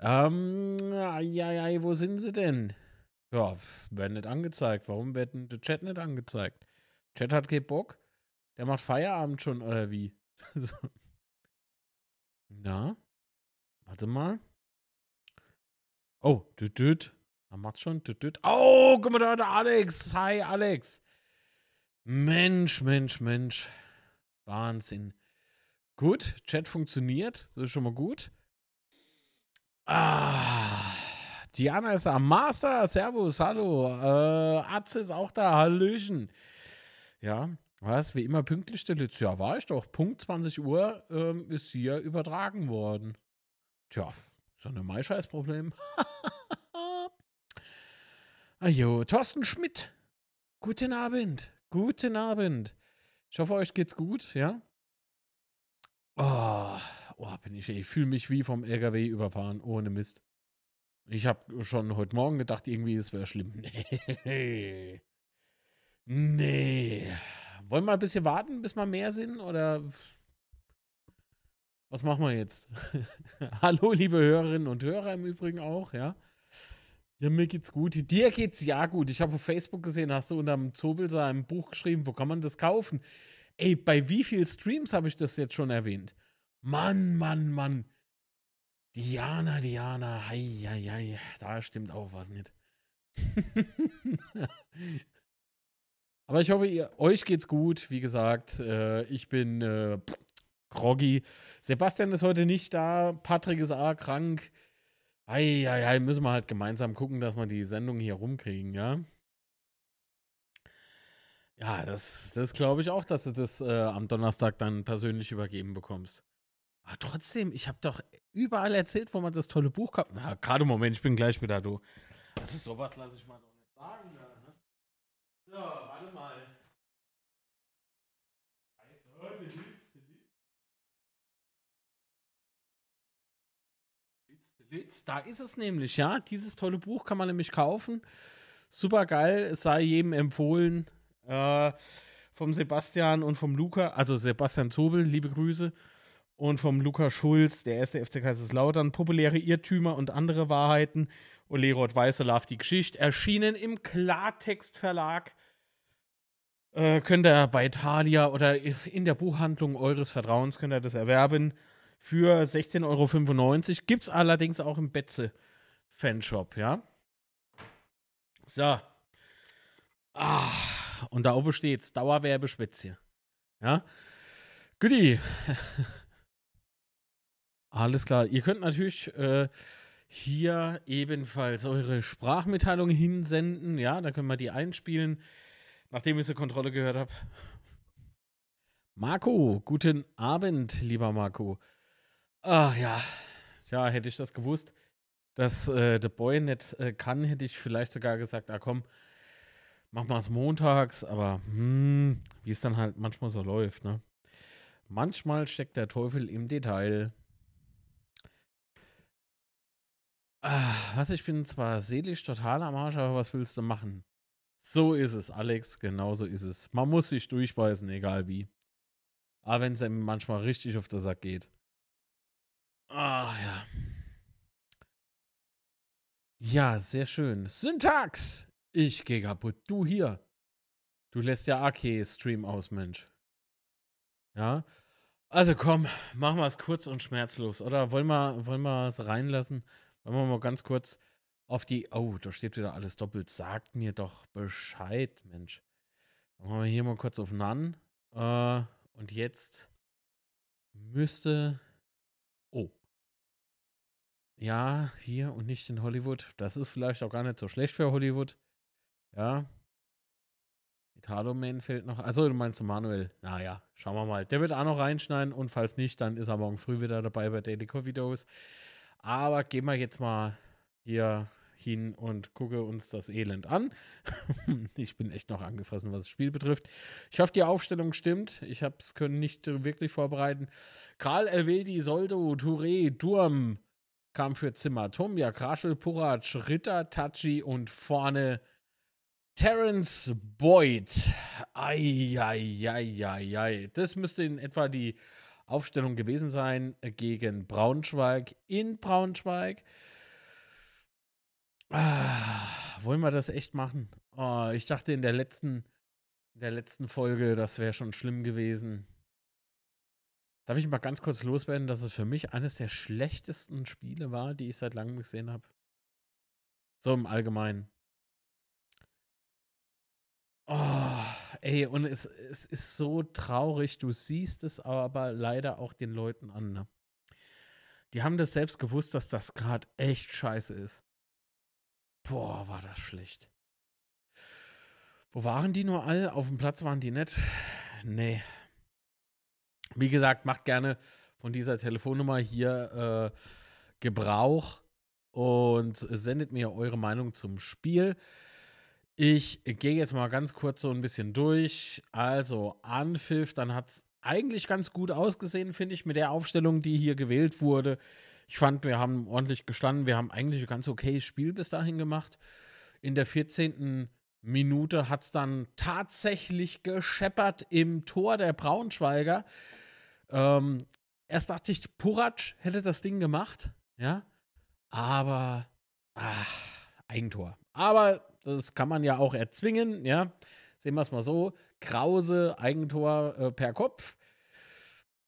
Ähm, ja, ja, wo sind sie denn? Ja, werden nicht angezeigt. Warum wird denn der Chat nicht angezeigt? Chat hat keinen Bock. Der macht Feierabend schon, oder wie? Na? Warte mal. Oh, düt, düt. Man macht's schon. Düt, düt. Oh, guck mal da, der Alex. Hi, Alex. Mensch, Mensch, Mensch. Wahnsinn. Gut, Chat funktioniert. Das ist schon mal gut. Ah. Diana ist am Master. Servus, hallo. Äh, Atze ist auch da. Hallöchen. Ja, was? Wie immer pünktlich, der Litz. Ja, war ich doch. Punkt 20 Uhr ähm, ist hier übertragen worden. Tja, doch ein Maischeiß-Problem. Ajo, Thorsten Schmidt. Guten Abend. Guten Abend. Ich hoffe, euch geht's gut, ja? Oh, oh bin ich, ich fühle mich wie vom LKW überfahren, ohne Mist. Ich habe schon heute Morgen gedacht, irgendwie es wäre schlimm. Nee. Nee. Wollen wir ein bisschen warten, bis wir mehr sind? Oder was machen wir jetzt? Hallo, liebe Hörerinnen und Hörer im Übrigen auch, ja? Ja, mir geht's gut. Dir geht's ja gut. Ich habe auf Facebook gesehen, hast du unter dem Zobelser ein Buch geschrieben, wo kann man das kaufen? Ey, bei wie vielen Streams habe ich das jetzt schon erwähnt? Mann, Mann, Mann. Diana, Diana, hei, hei, hei. Da stimmt auch was nicht. Aber ich hoffe, ihr, euch geht's gut. Wie gesagt, äh, ich bin äh, groggy. Sebastian ist heute nicht da. Patrick ist auch krank. Eieiei, müssen wir halt gemeinsam gucken, dass wir die Sendung hier rumkriegen, ja? Ja, das, das glaube ich auch, dass du das äh, am Donnerstag dann persönlich übergeben bekommst. Aber trotzdem, ich habe doch überall erzählt, wo man das tolle Buch kauft. Na, gerade Moment, ich bin gleich wieder du. Also sowas lasse ich mal doch nicht sagen. Ne? So, warte mal. Da ist es nämlich, ja. Dieses tolle Buch kann man nämlich kaufen. Super geil, es sei jedem empfohlen. Äh, vom Sebastian und vom Luca, also Sebastian Zobel, liebe Grüße. Und vom Luca Schulz, der erste FC Kaiserslautern, populäre Irrtümer und andere Wahrheiten. Und Leroth Weißelaf, die Geschichte, erschienen im Klartext Verlag. Äh, könnt ihr bei Thalia oder in der Buchhandlung eures Vertrauens könnt ihr das erwerben für 16,95 Euro. Gibt es allerdings auch im Betze Fanshop, ja. So. Ah, und da oben steht's Dauerwerbespezie. Ja. Goodie. Alles klar. Ihr könnt natürlich äh, hier ebenfalls eure Sprachmitteilung hinsenden. Ja, da können wir die einspielen, nachdem ich zur Kontrolle gehört habe. Marco, guten Abend, lieber Marco. Ach ja, ja, hätte ich das gewusst, dass äh, The Boy nicht äh, kann, hätte ich vielleicht sogar gesagt, ah komm, mach mal es montags, aber hm, wie es dann halt manchmal so läuft, ne? Manchmal steckt der Teufel im Detail. Ah, was, ich bin zwar seelisch total am Arsch, aber was willst du machen? So ist es, Alex, genau so ist es. Man muss sich durchbeißen, egal wie. Aber wenn es einem manchmal richtig auf den Sack geht. Ach ja. Ja, sehr schön. Syntax! Ich gehe kaputt. Du hier. Du lässt ja AK-Stream aus, Mensch. Ja. Also komm, machen wir es kurz und schmerzlos. Oder wollen wir, wollen wir es reinlassen? Wollen wir mal ganz kurz auf die. Oh, da steht wieder alles doppelt. Sagt mir doch Bescheid, Mensch. Machen wir hier mal kurz auf Nan. Äh, und jetzt müsste ja, hier und nicht in Hollywood. Das ist vielleicht auch gar nicht so schlecht für Hollywood. Ja. Italo-Man fehlt noch. Also du meinst Manuel. Naja, schauen wir mal. Der wird auch noch reinschneiden und falls nicht, dann ist er morgen früh wieder dabei bei Daily Coffee Dose. Aber gehen wir jetzt mal hier hin und gucke uns das Elend an. ich bin echt noch angefressen, was das Spiel betrifft. Ich hoffe, die Aufstellung stimmt. Ich habe es können nicht wirklich vorbereiten. Karl Elvedi, Soldo, Touré, Durm, kam für Zimmer Tomja, Kraschel, Purac, Ritter, Tachi und vorne Terence Boyd. Eieieiei. Das müsste in etwa die Aufstellung gewesen sein gegen Braunschweig in Braunschweig. Ah, wollen wir das echt machen? Oh, ich dachte in der letzten, in der letzten Folge, das wäre schon schlimm gewesen. Darf ich mal ganz kurz loswerden, dass es für mich eines der schlechtesten Spiele war, die ich seit langem gesehen habe? So im Allgemeinen. Oh, ey, und es, es ist so traurig. Du siehst es aber leider auch den Leuten an. Ne? Die haben das selbst gewusst, dass das gerade echt scheiße ist. Boah, war das schlecht. Wo waren die nur alle? Auf dem Platz waren die nicht? Nee. Wie gesagt, macht gerne von dieser Telefonnummer hier äh, Gebrauch und sendet mir eure Meinung zum Spiel. Ich gehe jetzt mal ganz kurz so ein bisschen durch. Also, Anpfiff, dann hat es eigentlich ganz gut ausgesehen, finde ich, mit der Aufstellung, die hier gewählt wurde. Ich fand, wir haben ordentlich gestanden. Wir haben eigentlich ein ganz okayes Spiel bis dahin gemacht. In der 14. Minute hat es dann tatsächlich gescheppert im Tor der Braunschweiger. Ähm, erst dachte ich, Puratsch hätte das Ding gemacht, ja. Aber, ach, Eigentor. Aber das kann man ja auch erzwingen, ja. Sehen wir es mal so. Krause, Eigentor äh, per Kopf.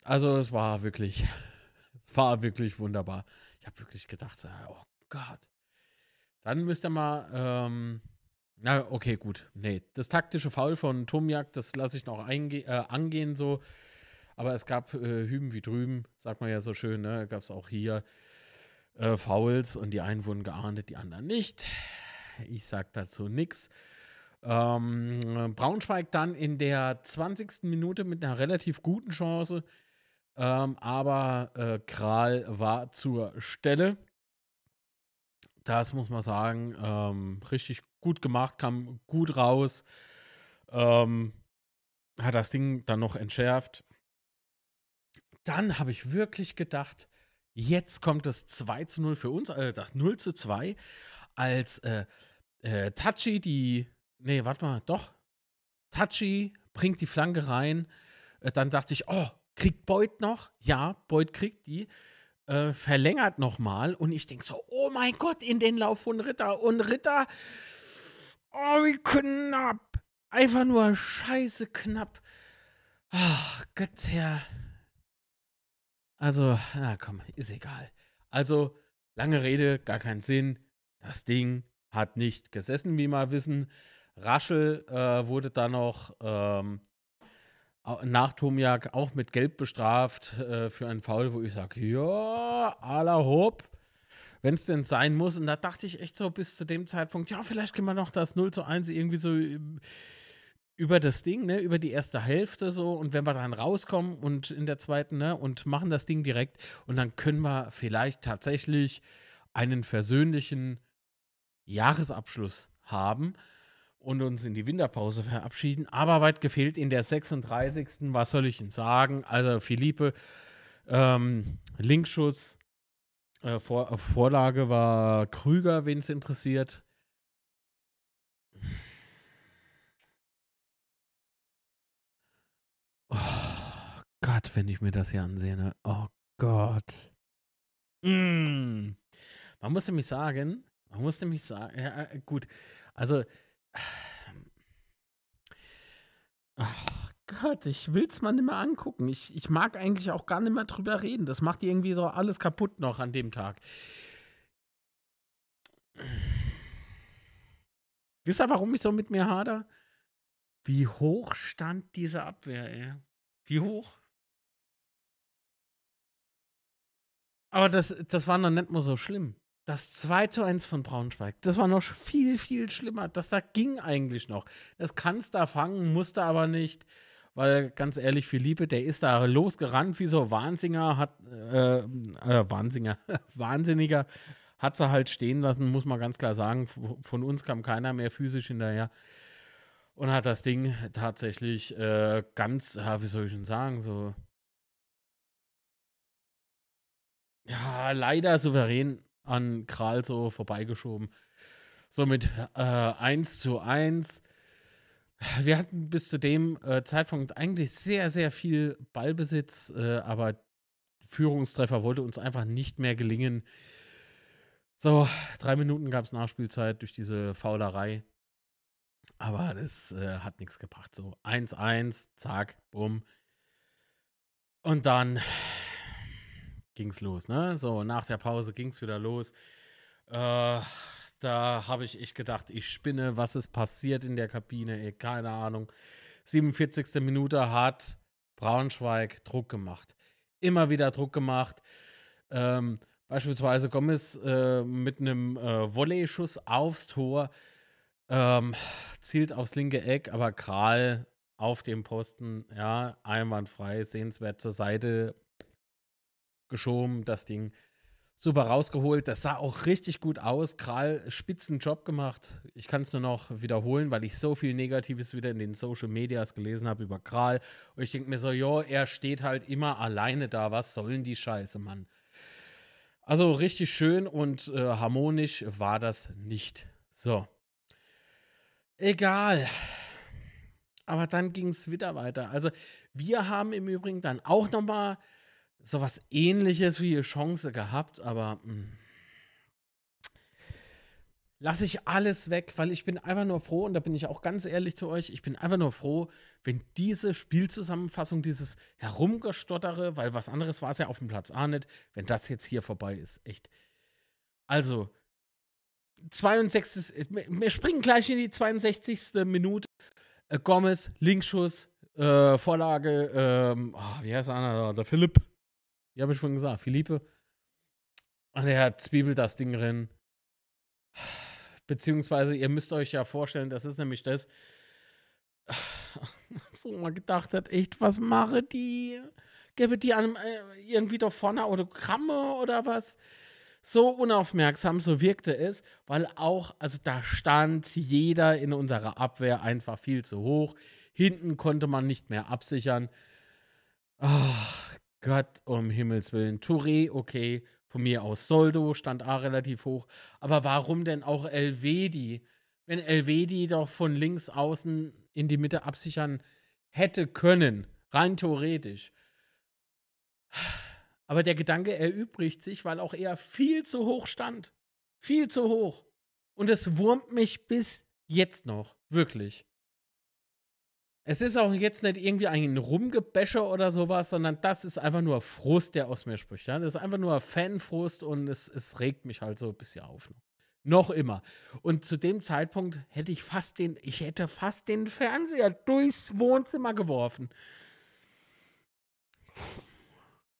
Also es war wirklich war wirklich wunderbar. Ich habe wirklich gedacht, oh Gott. Dann müsst ihr mal, ähm, na, okay, gut. Nee, das taktische Foul von Tomiak, das lasse ich noch äh, angehen so. Aber es gab äh, hüben wie drüben, sagt man ja so schön, ne? Gab es auch hier äh, Fouls und die einen wurden geahndet, die anderen nicht. Ich sag dazu nichts. Ähm, Braunschweig dann in der 20. Minute mit einer relativ guten Chance ähm, aber äh, Kral war zur Stelle. Das muss man sagen, ähm, richtig gut gemacht, kam gut raus. Ähm, hat das Ding dann noch entschärft. Dann habe ich wirklich gedacht, jetzt kommt das 2 zu 0 für uns, äh, das 0 zu 2, als äh, äh, Tachi die, nee, warte mal, doch, Tachi bringt die Flanke rein. Äh, dann dachte ich, oh, Kriegt Beut noch? Ja, Beut kriegt die. Äh, verlängert nochmal. Und ich denke so, oh mein Gott, in den Lauf von Ritter. Und Ritter, oh, wie knapp. Einfach nur scheiße knapp. Ach, Gott, Herr. Also, na komm, ist egal. Also, lange Rede, gar keinen Sinn. Das Ding hat nicht gesessen, wie wir wissen. Raschel äh, wurde dann noch ähm, nach Tomiak auch mit Gelb bestraft äh, für einen Foul, wo ich sage, ja, aller Hopp, wenn es denn sein muss. Und da dachte ich echt so bis zu dem Zeitpunkt, ja, vielleicht können wir noch das 0 zu 1 irgendwie so über das Ding, ne, über die erste Hälfte so. Und wenn wir dann rauskommen und in der zweiten, ne, und machen das Ding direkt und dann können wir vielleicht tatsächlich einen versöhnlichen Jahresabschluss haben und uns in die Winterpause verabschieden. Aber weit gefehlt in der 36. Was soll ich Ihnen sagen? Also, Philippe, ähm, Linkschuss, äh, Vor Vorlage war Krüger, wen es interessiert. Oh Gott, wenn ich mir das hier ansehe. Ne? Oh Gott. Mm. Man muss nämlich sagen, man muss nämlich sagen, ja, äh, gut, also Ach Gott, ich will es mal nicht mehr angucken. Ich, ich mag eigentlich auch gar nicht mehr drüber reden. Das macht irgendwie so alles kaputt noch an dem Tag. Wisst ihr, warum ich so mit mir hader? Wie hoch stand diese Abwehr, ey? Wie hoch? Aber das, das war noch nicht mal so schlimm. Das 2 zu 1 von Braunschweig, das war noch viel, viel schlimmer. Das da ging eigentlich noch. Das kannst da fangen, musste aber nicht. Weil ganz ehrlich, Philippe, der ist da losgerannt wie so Wahnsinniger, hat, äh, äh, Wahnsinniger, Wahnsinniger, hat sie halt stehen lassen, muss man ganz klar sagen. Von uns kam keiner mehr physisch hinterher. Und hat das Ding tatsächlich äh, ganz, ja, wie soll ich denn sagen, so. Ja, leider souverän an Kral so vorbeigeschoben. So mit äh, 1 zu 1. wir hatten bis zu dem äh, Zeitpunkt eigentlich sehr, sehr viel Ballbesitz, äh, aber Führungstreffer wollte uns einfach nicht mehr gelingen. So, drei Minuten gab es Nachspielzeit durch diese Faulerei. Aber das äh, hat nichts gebracht. So 1-1, zack, bumm. Und dann ging's los, ne? So, nach der Pause ging's wieder los. Äh, da habe ich echt gedacht, ich spinne, was ist passiert in der Kabine, ey, keine Ahnung. 47. Minute hat Braunschweig Druck gemacht. Immer wieder Druck gemacht. Ähm, beispielsweise Gomez äh, mit einem äh, Volley-Schuss aufs Tor ähm, zielt aufs linke Eck, aber Kral auf dem Posten, ja, einwandfrei, sehenswert zur Seite geschoben, das Ding super rausgeholt. Das sah auch richtig gut aus. Kral, spitzen Job gemacht. Ich kann es nur noch wiederholen, weil ich so viel Negatives wieder in den Social Medias gelesen habe über Kral. Und ich denke mir so, jo, er steht halt immer alleine da. Was sollen die Scheiße, Mann? Also richtig schön und äh, harmonisch war das nicht. So. Egal. Aber dann ging es wieder weiter. Also wir haben im Übrigen dann auch noch mal sowas ähnliches wie Chance gehabt, aber hm, lasse ich alles weg, weil ich bin einfach nur froh, und da bin ich auch ganz ehrlich zu euch, ich bin einfach nur froh, wenn diese Spielzusammenfassung, dieses Herumgestottere, weil was anderes war es ja auf dem Platz A nicht, wenn das jetzt hier vorbei ist. Echt. Also, 62. Wir springen gleich in die 62. Minute. Äh, Gomez, Linkschuss, äh, Vorlage, ähm, oh, wie heißt einer? Der Philipp. Wie habe ich schon gesagt? Philippe. Und er zwiebelt das Ding drin. Beziehungsweise, ihr müsst euch ja vorstellen, das ist nämlich das, wo man gedacht hat, echt, was mache die? Gäbe die an äh, irgendwie da vorne Autogramme oder was? so unaufmerksam, so wirkte es, weil auch, also da stand jeder in unserer Abwehr einfach viel zu hoch. Hinten konnte man nicht mehr absichern. Ach Gott, um Himmels Willen. Touré, okay, von mir aus. Soldo stand A relativ hoch. Aber warum denn auch Elvedi? Wenn Elvedi doch von links außen in die Mitte absichern hätte können, rein theoretisch aber der Gedanke erübrigt sich, weil auch er viel zu hoch stand. Viel zu hoch. Und es wurmt mich bis jetzt noch. Wirklich. Es ist auch jetzt nicht irgendwie ein Rumgebäscher oder sowas, sondern das ist einfach nur Frust, der aus mir spricht. Ja? Das ist einfach nur Fanfrust und es, es regt mich halt so ein bisschen auf. Noch immer. Und zu dem Zeitpunkt hätte ich fast den, ich hätte fast den Fernseher durchs Wohnzimmer geworfen.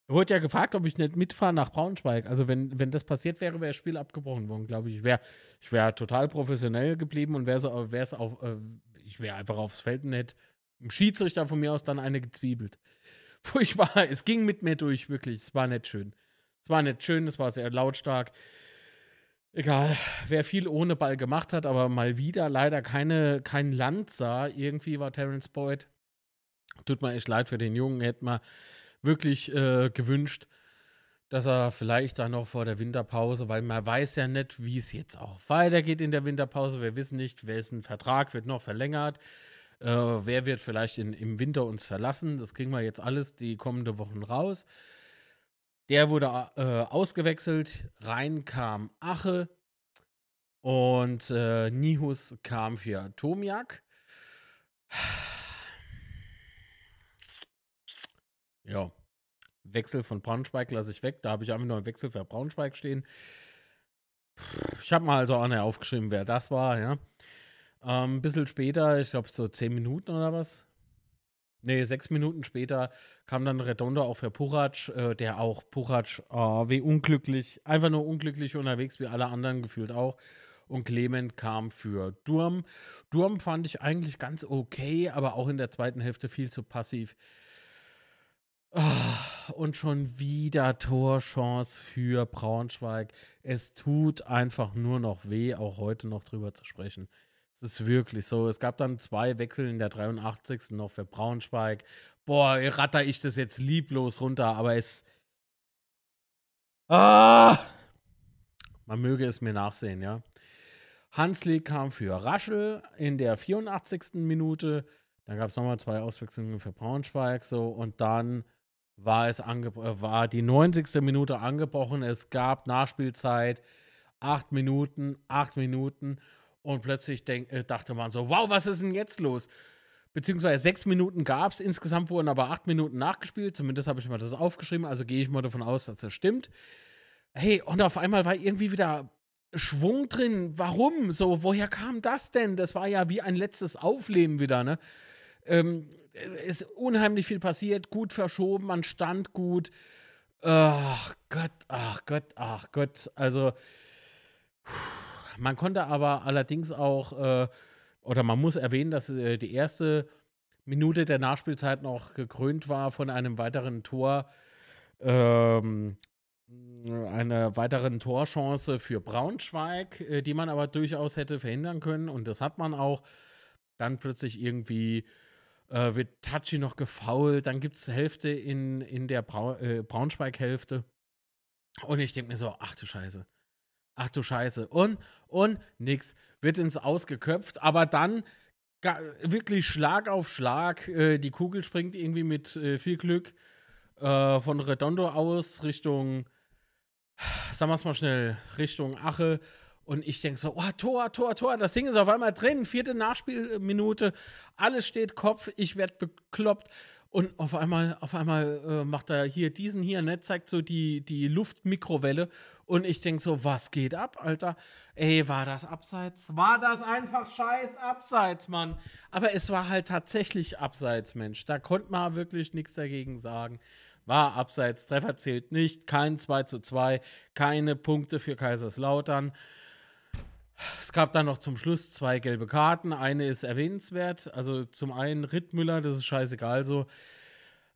Wurde ja gefragt, ob ich nicht mitfahre nach Braunschweig. Also, wenn, wenn das passiert wäre, wäre das Spiel abgebrochen worden, glaube ich. Ich wäre ich wär total professionell geblieben und wäre so, wär's auf, äh, ich wäre einfach aufs Feld und im Schiedsrichter von mir aus dann eine gezwiebelt. Furchtbar. Es ging mit mir durch, wirklich. Es war nicht schön. Es war nicht schön, es war sehr lautstark. Egal, wer viel ohne Ball gemacht hat, aber mal wieder leider keine, kein Land sah. Irgendwie war Terence Boyd. Tut mir echt leid für den Jungen. Hätte man wirklich äh, gewünscht, dass er vielleicht dann noch vor der Winterpause, weil man weiß ja nicht, wie es jetzt auch weitergeht in der Winterpause. Wir wissen nicht, wessen Vertrag wird noch verlängert. Äh, wer wird vielleicht in, im Winter uns verlassen? Das kriegen wir jetzt alles die kommenden Wochen raus. Der wurde äh, ausgewechselt. Rein kam Ache. Und äh, Nihus kam für Tomiak. Ja. Wechsel von Braunschweig lasse ich weg. Da habe ich einfach nur einen Wechsel für Braunschweig stehen. Ich habe mal also auch nicht aufgeschrieben, wer das war, ja. Ähm, ein bisschen später, ich glaube so zehn Minuten oder was. Nee, sechs Minuten später kam dann Redondo auch für Puchac, äh, der auch Puchac, oh, wie unglücklich, einfach nur unglücklich unterwegs, wie alle anderen gefühlt auch. Und Clement kam für Durm. Durm fand ich eigentlich ganz okay, aber auch in der zweiten Hälfte viel zu passiv. Oh, und schon wieder Torchance für Braunschweig. Es tut einfach nur noch weh, auch heute noch drüber zu sprechen. Es ist wirklich so. Es gab dann zwei Wechsel in der 83. noch für Braunschweig. Boah, ratter ich das jetzt lieblos runter, aber es. Ah! Man möge es mir nachsehen, ja. Hanslik kam für Raschel in der 84. Minute. Dann gab es nochmal zwei Auswechslungen für Braunschweig. So, und dann war es ange war die 90. Minute angebrochen. Es gab Nachspielzeit. Acht Minuten, acht Minuten. Und plötzlich denk, äh, dachte man so: Wow, was ist denn jetzt los? Beziehungsweise sechs Minuten gab es. Insgesamt wurden aber acht Minuten nachgespielt. Zumindest habe ich mal das aufgeschrieben. Also gehe ich mal davon aus, dass das stimmt. Hey, und auf einmal war irgendwie wieder Schwung drin. Warum? So, woher kam das denn? Das war ja wie ein letztes Aufleben wieder, ne? Ähm, ist unheimlich viel passiert, gut verschoben, man stand gut. Ach Gott, ach Gott, ach Gott. Also, man konnte aber allerdings auch, äh, oder man muss erwähnen, dass äh, die erste Minute der Nachspielzeit noch gekrönt war von einem weiteren Tor. Ähm, einer weiteren Torchance für Braunschweig, äh, die man aber durchaus hätte verhindern können. Und das hat man auch. Dann plötzlich irgendwie äh, wird Tachi noch gefault. Dann gibt es Hälfte in, in der Brau äh, Braunschweig-Hälfte. Und ich denke mir so, ach du Scheiße. Ach du Scheiße. Und, und nix. Wird ins Ausgeköpft. Aber dann wirklich Schlag auf Schlag. Äh, die Kugel springt irgendwie mit äh, viel Glück äh, von Redondo aus Richtung sagen wir es mal schnell, Richtung Ache. Und ich denke so, oh, Tor, Tor, Tor, das Ding ist auf einmal drin, vierte Nachspielminute, alles steht Kopf, ich werde bekloppt. Und auf einmal, auf einmal äh, macht er hier diesen hier, ne, zeigt so die, die Luftmikrowelle. Und ich denke so, was geht ab, Alter? Ey, war das abseits? War das einfach scheiß abseits, Mann? Aber es war halt tatsächlich abseits, Mensch. Da konnte man wirklich nichts dagegen sagen war abseits, Treffer zählt nicht, kein 2 zu 2, keine Punkte für Kaiserslautern. Es gab dann noch zum Schluss zwei gelbe Karten. Eine ist erwähnenswert. Also zum einen Rittmüller, das ist scheißegal so.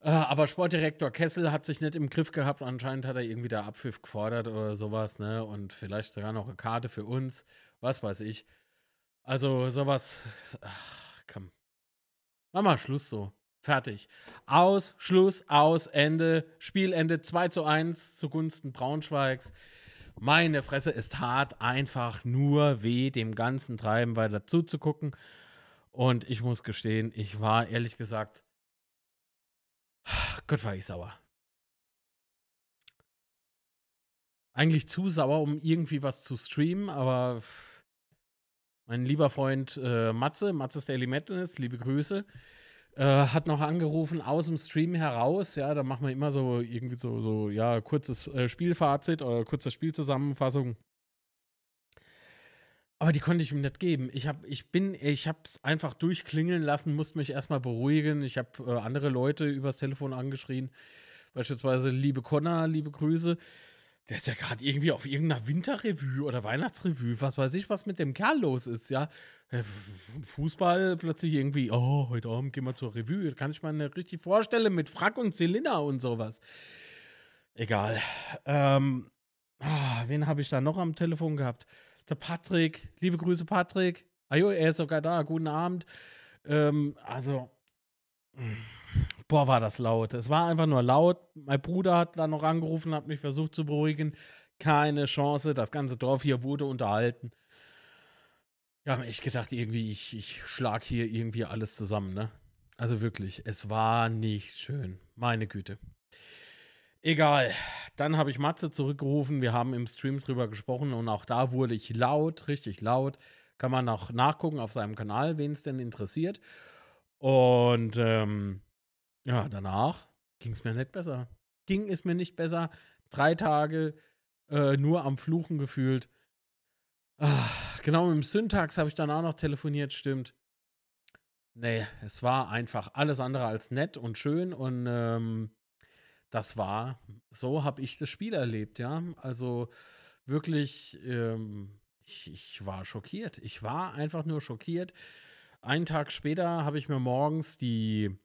Äh, aber Sportdirektor Kessel hat sich nicht im Griff gehabt. Anscheinend hat er irgendwie da Abpfiff gefordert oder sowas, ne? Und vielleicht sogar noch eine Karte für uns. Was weiß ich. Also sowas. Ach, komm. Mach mal Schluss so. Fertig. Aus, Schluss, aus, Ende. Spielende 2 zu 1 zugunsten Braunschweigs. Meine Fresse ist hart, einfach nur weh, dem ganzen Treiben weiter zuzugucken. Und ich muss gestehen, ich war ehrlich gesagt, Gott war ich sauer. Eigentlich zu sauer, um irgendwie was zu streamen, aber mein lieber Freund äh, Matze, Matze's Daily Madness, liebe Grüße, äh, hat noch angerufen aus dem Stream heraus. Ja, da machen wir immer so irgendwie so, so ja, kurzes äh, Spielfazit oder kurze Spielzusammenfassung. Aber die konnte ich ihm nicht geben. Ich habe ich bin ich habe es einfach durchklingeln lassen, musste mich erstmal beruhigen. Ich habe äh, andere Leute übers Telefon angeschrien, beispielsweise liebe Connor, liebe Grüße. Der ist ja gerade irgendwie auf irgendeiner Winterrevue oder Weihnachtsrevue. Was weiß ich, was mit dem Kerl los ist, ja. Äh, Fußball plötzlich irgendwie, oh, heute Abend gehen wir zur Revue. Kann ich mir richtig vorstellen mit Frack und Zylinder und sowas. Egal. Ähm, ah, wen habe ich da noch am Telefon gehabt? Der Patrick. Liebe Grüße, Patrick. Ajo, er ist sogar da. Guten Abend. Ähm, also. Boah, war das laut. Es war einfach nur laut. Mein Bruder hat da noch angerufen, hat mich versucht zu beruhigen. Keine Chance. Das ganze Dorf hier wurde unterhalten. Ja, ich gedacht, irgendwie, ich, ich schlag hier irgendwie alles zusammen, ne? Also wirklich, es war nicht schön. Meine Güte. Egal. Dann habe ich Matze zurückgerufen. Wir haben im Stream drüber gesprochen und auch da wurde ich laut, richtig laut. Kann man auch nachgucken auf seinem Kanal, wen es denn interessiert. Und ähm, ja, danach ging es mir nicht besser. Ging es mir nicht besser. Drei Tage äh, nur am Fluchen gefühlt. Ach, genau, mit dem Syntax habe ich dann auch noch telefoniert, stimmt. Nee, es war einfach alles andere als nett und schön und ähm, das war, so habe ich das Spiel erlebt, ja. Also wirklich, ähm, ich, ich war schockiert. Ich war einfach nur schockiert. Einen Tag später habe ich mir morgens die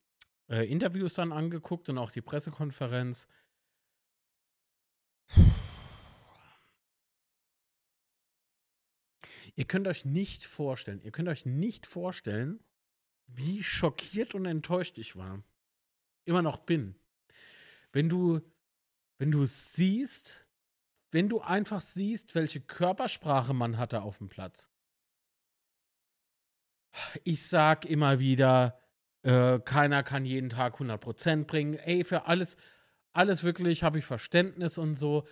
äh, Interviews dann angeguckt und auch die Pressekonferenz. Ihr könnt euch nicht vorstellen, ihr könnt euch nicht vorstellen, wie schockiert und enttäuscht ich war. Immer noch bin. Wenn du, wenn du siehst, wenn du einfach siehst, welche Körpersprache man hatte auf dem Platz. ich sag immer wieder, äh, keiner kann jeden Tag 100% bringen. Ey, für alles, alles wirklich habe ich Verständnis und so.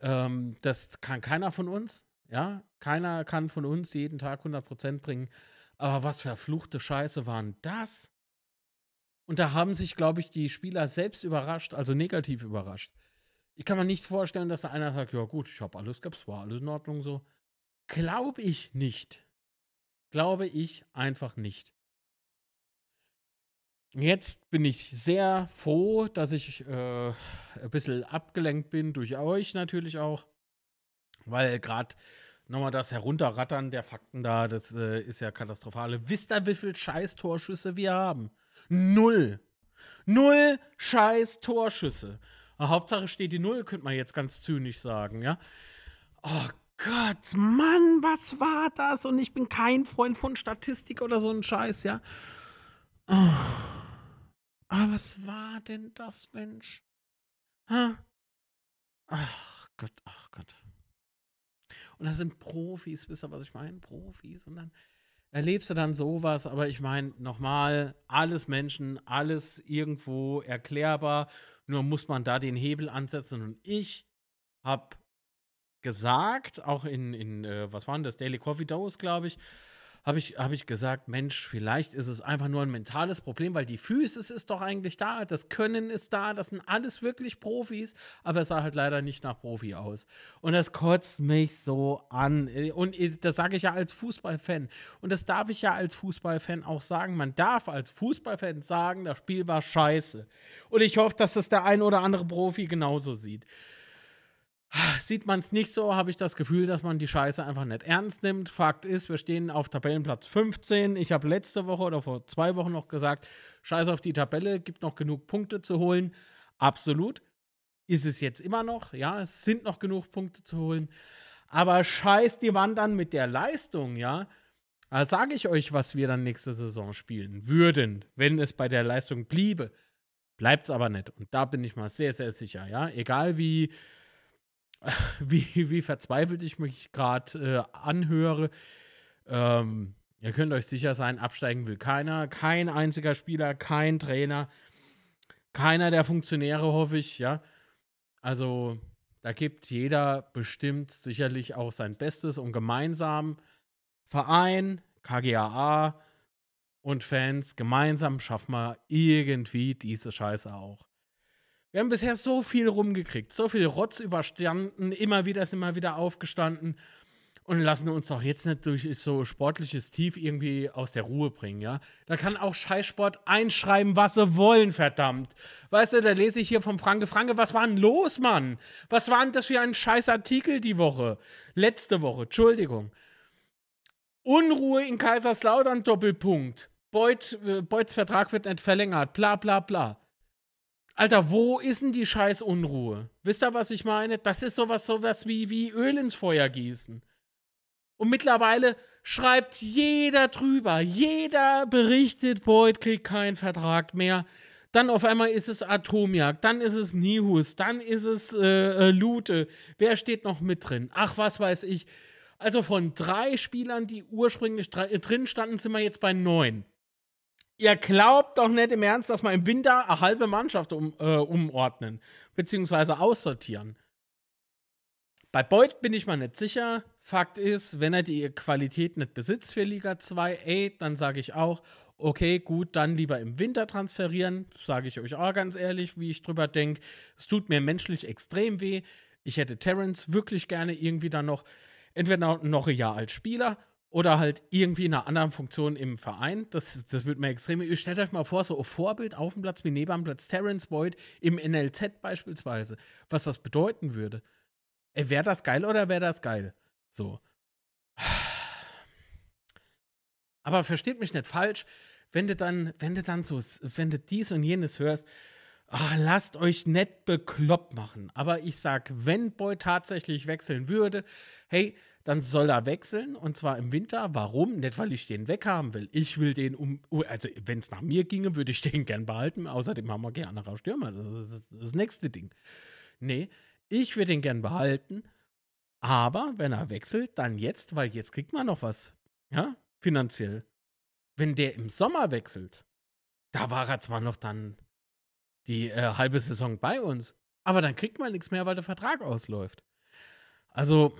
Ähm, das kann keiner von uns. Ja, keiner kann von uns jeden Tag 100% bringen. Aber was für verfluchte Scheiße waren das? Und da haben sich, glaube ich, die Spieler selbst überrascht, also negativ überrascht. Ich kann mir nicht vorstellen, dass da einer sagt, ja gut, ich habe alles gehabt, es war alles in Ordnung so. Glaube ich nicht. Glaube ich einfach nicht. Jetzt bin ich sehr froh, dass ich äh, ein bisschen abgelenkt bin durch euch natürlich auch, weil gerade nochmal das Herunterrattern der Fakten da, das äh, ist ja katastrophal. Wisst ihr, wie viele scheiß Torschüsse wir haben? Null. Null scheiß Torschüsse. Hauptsache steht die Null, könnte man jetzt ganz zynisch sagen, ja. Oh Gott, Mann, was war das? Und ich bin kein Freund von Statistik oder so ein Scheiß, ja. Oh. Aber was war denn das, Mensch? Ha? Ach Gott, ach Gott. Und das sind Profis, wisst ihr, was ich meine? Profis. Und dann erlebst du dann sowas, aber ich meine, nochmal, alles Menschen, alles irgendwo erklärbar, nur muss man da den Hebel ansetzen. Und ich habe gesagt, auch in, in äh, was waren das, Daily Coffee Dose, glaube ich, habe ich, hab ich gesagt, Mensch, vielleicht ist es einfach nur ein mentales Problem, weil die Physis ist doch eigentlich da, das Können ist da, das sind alles wirklich Profis, aber es sah halt leider nicht nach Profi aus. Und das kotzt mich so an. Und das sage ich ja als Fußballfan. Und das darf ich ja als Fußballfan auch sagen. Man darf als Fußballfan sagen, das Spiel war scheiße. Und ich hoffe, dass das der ein oder andere Profi genauso sieht. Sieht man es nicht so, habe ich das Gefühl, dass man die Scheiße einfach nicht ernst nimmt. Fakt ist, wir stehen auf Tabellenplatz 15. Ich habe letzte Woche oder vor zwei Wochen noch gesagt, Scheiße auf die Tabelle, gibt noch genug Punkte zu holen. Absolut. Ist es jetzt immer noch, ja, es sind noch genug Punkte zu holen. Aber scheiß die Wand dann mit der Leistung, ja. Da sage ich euch, was wir dann nächste Saison spielen würden, wenn es bei der Leistung bliebe. Bleibt es aber nicht. Und da bin ich mal sehr, sehr sicher, ja. Egal wie wie, wie verzweifelt ich mich gerade äh, anhöre. Ähm, ihr könnt euch sicher sein, absteigen will keiner. Kein einziger Spieler, kein Trainer, keiner der Funktionäre, hoffe ich, ja. Also, da gibt jeder bestimmt sicherlich auch sein Bestes und gemeinsam Verein, KGAA und Fans, gemeinsam schaffen wir irgendwie diese Scheiße auch. Wir haben bisher so viel rumgekriegt, so viel Rotz überstanden, immer wieder ist immer wieder aufgestanden und lassen uns doch jetzt nicht durch so sportliches Tief irgendwie aus der Ruhe bringen, ja? Da kann auch Scheißsport einschreiben, was sie wollen, verdammt. Weißt du, da lese ich hier vom Franke Franke, was war denn los, Mann? Was war denn das für ein scheiß Artikel die Woche? Letzte Woche, Entschuldigung. Unruhe in Kaiserslautern, Doppelpunkt. Beut, äh, Beuts Vertrag wird nicht verlängert, bla bla bla. Alter, wo ist denn die scheiß Unruhe? Wisst ihr, was ich meine? Das ist sowas, sowas wie, wie Öl ins Feuer gießen. Und mittlerweile schreibt jeder drüber. Jeder berichtet, Boyd kriegt keinen Vertrag mehr. Dann auf einmal ist es Atomjagd, dann ist es Nihus, dann ist es äh, äh, Lute. Wer steht noch mit drin? Ach, was weiß ich. Also von drei Spielern, die ursprünglich drin standen, sind wir jetzt bei neun. Ihr glaubt doch nicht im Ernst, dass wir im Winter eine halbe Mannschaft um, äh, umordnen, beziehungsweise aussortieren. Bei Beuth bin ich mal nicht sicher. Fakt ist, wenn er die Qualität nicht besitzt für Liga 2, ey, dann sage ich auch, okay, gut, dann lieber im Winter transferieren. Sage ich euch auch ganz ehrlich, wie ich drüber denke. Es tut mir menschlich extrem weh. Ich hätte Terence wirklich gerne irgendwie dann noch, entweder noch ein Jahr als Spieler oder halt irgendwie in einer anderen Funktion im Verein. Das, das wird mir extrem. Stellt euch mal vor, so ein Vorbild auf dem Platz wie neben am Platz Terence Boyd im NLZ beispielsweise, was das bedeuten würde. Wäre das geil oder wäre das geil? So. Aber versteht mich nicht falsch, wenn du dann, wenn du dann so, wenn du dies und jenes hörst, ach, lasst euch nicht bekloppt machen. Aber ich sag, wenn Boyd tatsächlich wechseln würde, hey, dann soll er wechseln und zwar im Winter. Warum? Nicht, weil ich den weghaben will. Ich will den um. Also, wenn es nach mir ginge, würde ich den gern behalten. Außerdem haben wir gerne andere Stürmer. Das ist das nächste Ding. Nee, ich würde den gern behalten. Aber wenn er wechselt, dann jetzt, weil jetzt kriegt man noch was. Ja, finanziell. wenn der im Sommer wechselt, da war er zwar noch dann die äh, halbe Saison bei uns, aber dann kriegt man nichts mehr, weil der Vertrag ausläuft. Also,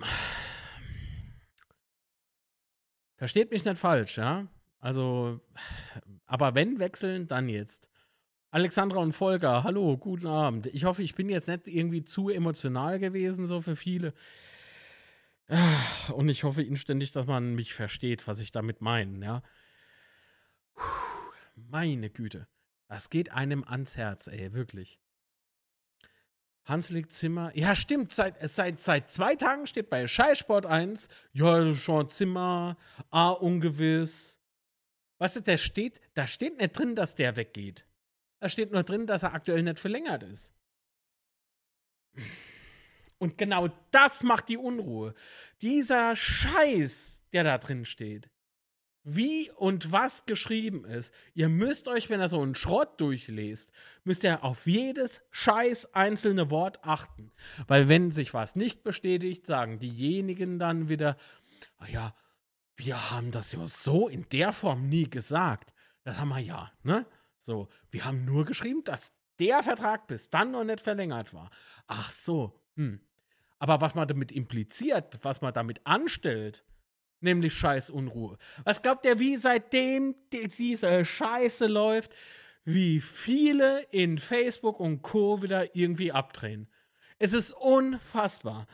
versteht mich nicht falsch, ja? Also, aber wenn wechseln, dann jetzt. Alexandra und Volker, hallo, guten Abend. Ich hoffe, ich bin jetzt nicht irgendwie zu emotional gewesen, so für viele. Und ich hoffe inständig, dass man mich versteht, was ich damit meine, ja. Meine Güte. Das geht einem ans Herz, ey, wirklich. Hanslik Zimmer. Ja, stimmt. Seit, seit, seit zwei Tagen steht bei Scheißsport 1, ja, schon Zimmer, A, ungewiss. Weißt du, der steht, da steht nicht drin, dass der weggeht. Da steht nur drin, dass er aktuell nicht verlängert ist. Und genau das macht die Unruhe. Dieser Scheiß, der da drin steht wie und was geschrieben ist. Ihr müsst euch, wenn ihr so einen Schrott durchlest, müsst ihr auf jedes scheiß einzelne Wort achten. Weil wenn sich was nicht bestätigt, sagen diejenigen dann wieder, ah ja, wir haben das ja so in der Form nie gesagt. Das haben wir ja, ne? So, wir haben nur geschrieben, dass der Vertrag bis dann noch nicht verlängert war. Ach so, hm. Aber was man damit impliziert, was man damit anstellt, nämlich Scheißunruhe. Was glaubt ihr, wie seitdem die, diese Scheiße läuft, wie viele in Facebook und Co. wieder irgendwie abdrehen? Es ist unfassbar.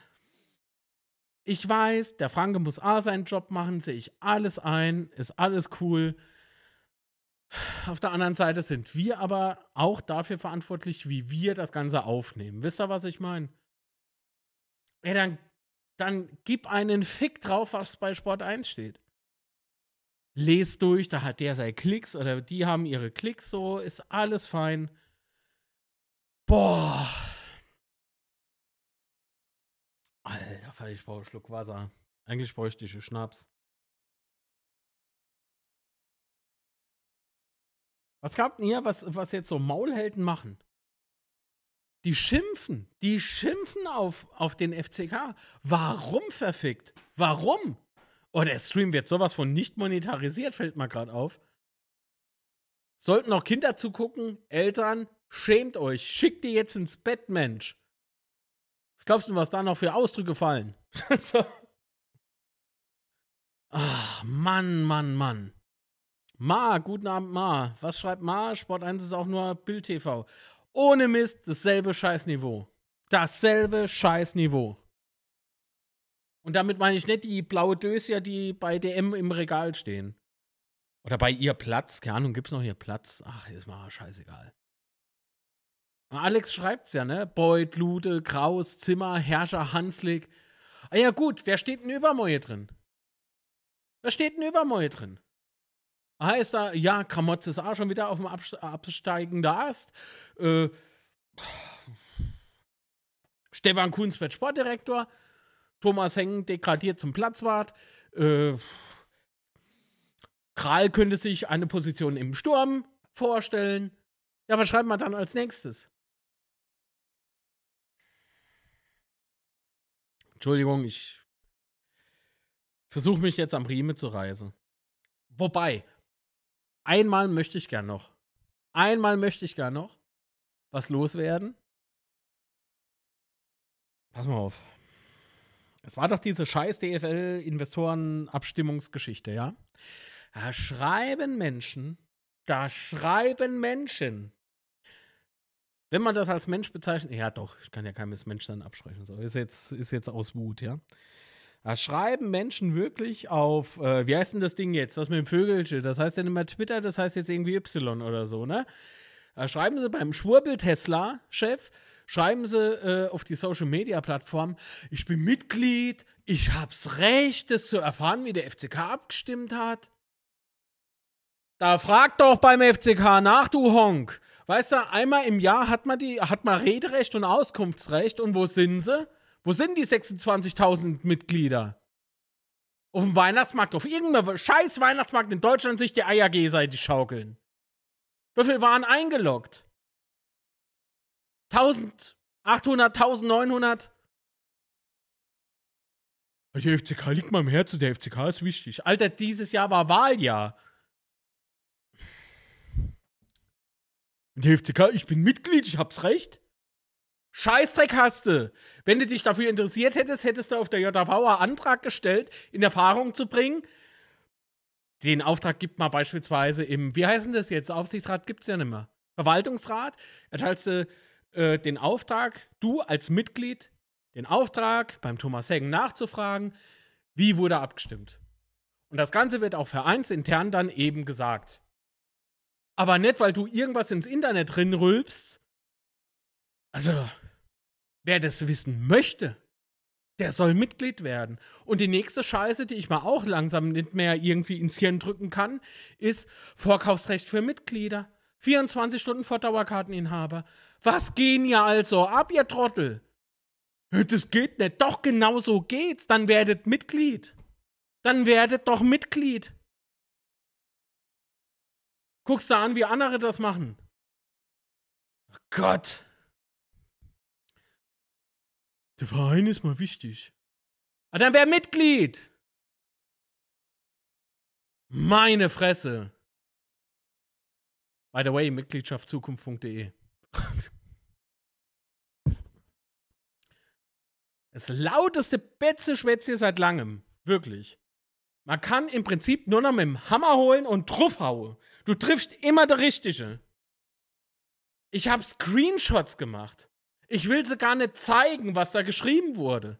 Ich weiß, der Franke muss A seinen Job machen, sehe ich alles ein, ist alles cool. Auf der anderen Seite sind wir aber auch dafür verantwortlich, wie wir das Ganze aufnehmen. Wisst ihr, was ich meine? Ey, dann dann gib einen Fick drauf, was bei Sport 1 steht. Lest durch, da hat der seine Klicks oder die haben ihre Klicks so, ist alles fein. Boah. Alter, ich brauche einen Schluck Wasser. Eigentlich bräuchte ich einen Schnaps. Was glaubt ihr, was, was jetzt so Maulhelden machen? Die schimpfen, die schimpfen auf, auf den FCK. Warum verfickt? Warum? Oh, der Stream wird sowas von nicht monetarisiert, fällt mir gerade auf. Sollten noch Kinder zugucken, Eltern, schämt euch, schickt ihr jetzt ins Bett, Mensch. Was glaubst du, was da noch für Ausdrücke fallen? Ach, Mann, Mann, Mann. Ma, guten Abend, Ma. Was schreibt Ma? Sport 1 ist auch nur Bild TV. Ohne Mist, dasselbe Scheißniveau. Dasselbe Scheißniveau. Und damit meine ich nicht die blaue Dösier, die bei DM im Regal stehen. Oder bei ihr Platz. Keine Ahnung, gibt's noch hier Platz? Ach, ist mal scheißegal. Alex schreibt's ja, ne? Beuth, Lude, Kraus, Zimmer, Herrscher, Hanslik. Ah ja, gut, wer steht denn Übermäue drin? Wer steht denn Übermäue drin? Heißt da, ja, Kramotz ist auch schon wieder auf dem absteigenden Ast. Äh, Stefan Kunz wird Sportdirektor. Thomas Heng degradiert zum Platzwart. Äh, Kral könnte sich eine Position im Sturm vorstellen. Ja, was schreibt man dann als nächstes? Entschuldigung, ich versuche mich jetzt am Riemen zu reißen. Wobei, einmal möchte ich gern noch. Einmal möchte ich gern noch was loswerden. Pass mal auf. Es war doch diese scheiß DFL-Investoren-Abstimmungsgeschichte, ja? Da schreiben Menschen, da schreiben Menschen. Wenn man das als Mensch bezeichnet, ja doch, ich kann ja kein Mensch dann absprechen. So, ist jetzt, ist jetzt aus Wut, ja. Da schreiben Menschen wirklich auf, äh, wie heißt denn das Ding jetzt? Das mit dem Vögelchen. Das heißt ja nicht mehr Twitter, das heißt jetzt irgendwie Y oder so, ne? Da schreiben sie beim Schwurbel-Tesla-Chef, schreiben sie äh, auf die Social-Media-Plattform, ich bin Mitglied, ich hab's Recht, das zu erfahren, wie der FCK abgestimmt hat. Da frag doch beim FCK nach, du Honk. Weißt du, einmal im Jahr hat man, die, hat man Rederecht und Auskunftsrecht und wo sind sie? Wo sind die 26.000 Mitglieder? Auf dem Weihnachtsmarkt, auf irgendeinem scheiß Weihnachtsmarkt in Deutschland sich die Eier seit die schaukeln. Wie viel waren eingeloggt? 1800, 1900? Der FCK liegt mal im Herzen, der FCK ist wichtig. Alter, dieses Jahr war Wahljahr. Und der FCK, ich bin Mitglied, ich hab's recht. Scheißdreck hast du. Wenn du dich dafür interessiert hättest, hättest du auf der JV einen Antrag gestellt, in Erfahrung zu bringen. Den Auftrag gibt man beispielsweise im, wie heißen das jetzt? Aufsichtsrat gibt es ja nicht mehr. Verwaltungsrat. Erteilst du äh, den Auftrag, du als Mitglied, den Auftrag beim Thomas Heggen nachzufragen, wie wurde abgestimmt. Und das Ganze wird auch vereinsintern dann eben gesagt. Aber nicht, weil du irgendwas ins Internet drin rülpst. Also, wer das wissen möchte, der soll Mitglied werden. Und die nächste Scheiße, die ich mal auch langsam nicht mehr irgendwie ins Hirn drücken kann, ist Vorkaufsrecht für Mitglieder. 24 Stunden vor Dauerkarteninhaber. Was gehen ja also ab, ihr Trottel? Das geht nicht. Doch, genau so geht's. Dann werdet Mitglied. Dann werdet doch Mitglied. Guckst du an, wie andere das machen. Oh Gott. Der Verein ist mal wichtig. Aber dann wär Mitglied. Meine Fresse. By the way, Mitgliedschaftzukunft.de. Das lauteste Betze-Schwätze seit langem. Wirklich. Man kann im Prinzip nur noch mit dem Hammer holen und draufhauen. Du triffst immer der Richtige. Ich habe Screenshots gemacht. Ich will sie gar nicht zeigen, was da geschrieben wurde.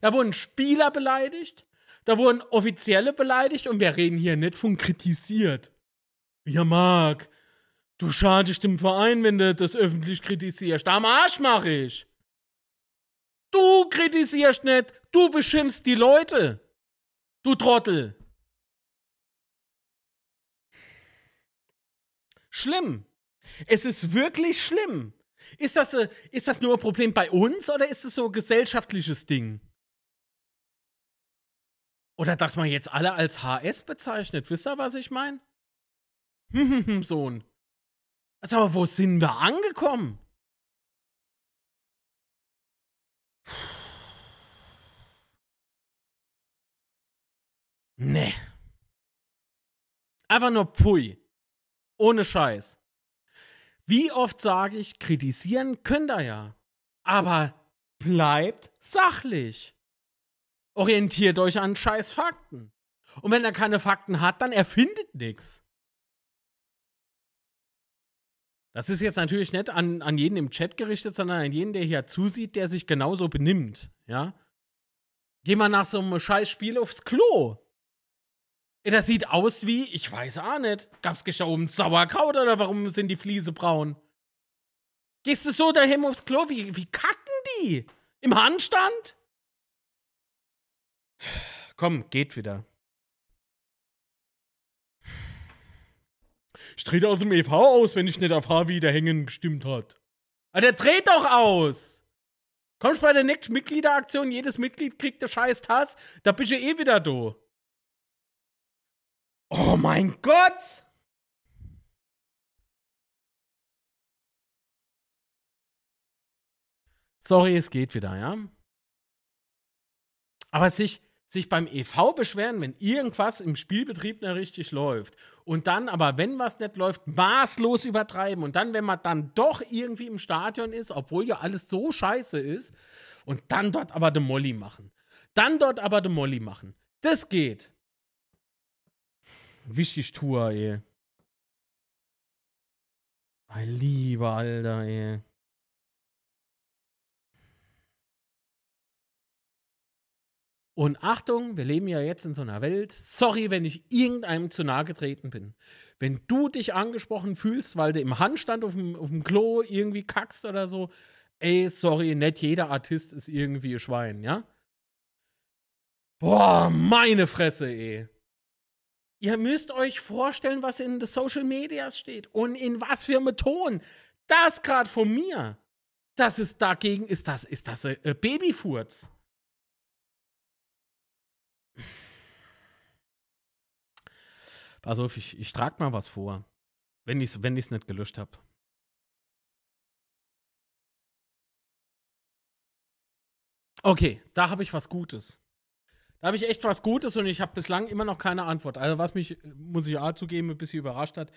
Da wurden Spieler beleidigt, da wurden Offizielle beleidigt und wir reden hier nicht von kritisiert. Ja, Marc, du schadest dem Verein, wenn du das öffentlich kritisierst. Am Arsch mach ich. Du kritisierst nicht, du beschimpfst die Leute. Du Trottel. Schlimm. Es ist wirklich schlimm. Ist das, äh, ist das nur ein Problem bei uns oder ist es so ein gesellschaftliches Ding? Oder dass man jetzt alle als HS bezeichnet. Wisst ihr, was ich meine? Sohn. Also, aber wo sind wir angekommen? Nee. Einfach nur Pui. Ohne Scheiß. Wie oft sage ich, kritisieren könnt ihr ja. Aber bleibt sachlich. Orientiert euch an scheiß Fakten. Und wenn er keine Fakten hat, dann erfindet nichts. Das ist jetzt natürlich nicht an, an jeden im Chat gerichtet, sondern an jeden, der hier zusieht, der sich genauso benimmt. Ja? Geh mal nach so einem scheiß Spiel aufs Klo. Das sieht aus wie, ich weiß auch nicht. Gab's gestern oben Sauerkraut oder warum sind die Fliese braun? Gehst du so daheim aufs Klo? Wie, wie kacken die? Im Handstand? Komm, geht wieder. Ich trete aus dem EV aus, wenn ich nicht auf Harvey der Hängen gestimmt hat. Aber der dreht doch aus! Kommst bei der nächsten Mitgliederaktion, jedes Mitglied kriegt der scheiß Tass, da bist du eh wieder do. Oh mein Gott! Sorry, es geht wieder, ja? Aber sich, sich beim EV beschweren, wenn irgendwas im Spielbetrieb nicht richtig läuft und dann aber, wenn was nicht läuft, maßlos übertreiben und dann, wenn man dann doch irgendwie im Stadion ist, obwohl ja alles so scheiße ist und dann dort aber de Molly machen. Dann dort aber de Molly machen. Das geht. Wichtig Tour, ey. Mein lieber Alter, ey. Und Achtung, wir leben ja jetzt in so einer Welt. Sorry, wenn ich irgendeinem zu nahe getreten bin. Wenn du dich angesprochen fühlst, weil du im Handstand auf dem, auf dem Klo irgendwie kackst oder so, ey, sorry, nicht jeder Artist ist irgendwie ein Schwein, ja? Boah, meine Fresse, ey. Ihr müsst euch vorstellen, was in den Social Medias steht und in was für einem Ton. Das gerade von mir. Das ist dagegen, ist das, ist das ein Babyfurz. Pass auf, ich, ich trage mal was vor. Wenn ich es wenn nicht gelöscht habe. Okay, da habe ich was Gutes. Da habe ich echt was Gutes und ich habe bislang immer noch keine Antwort. Also, was mich, muss ich auch zugeben, ein bisschen überrascht hat.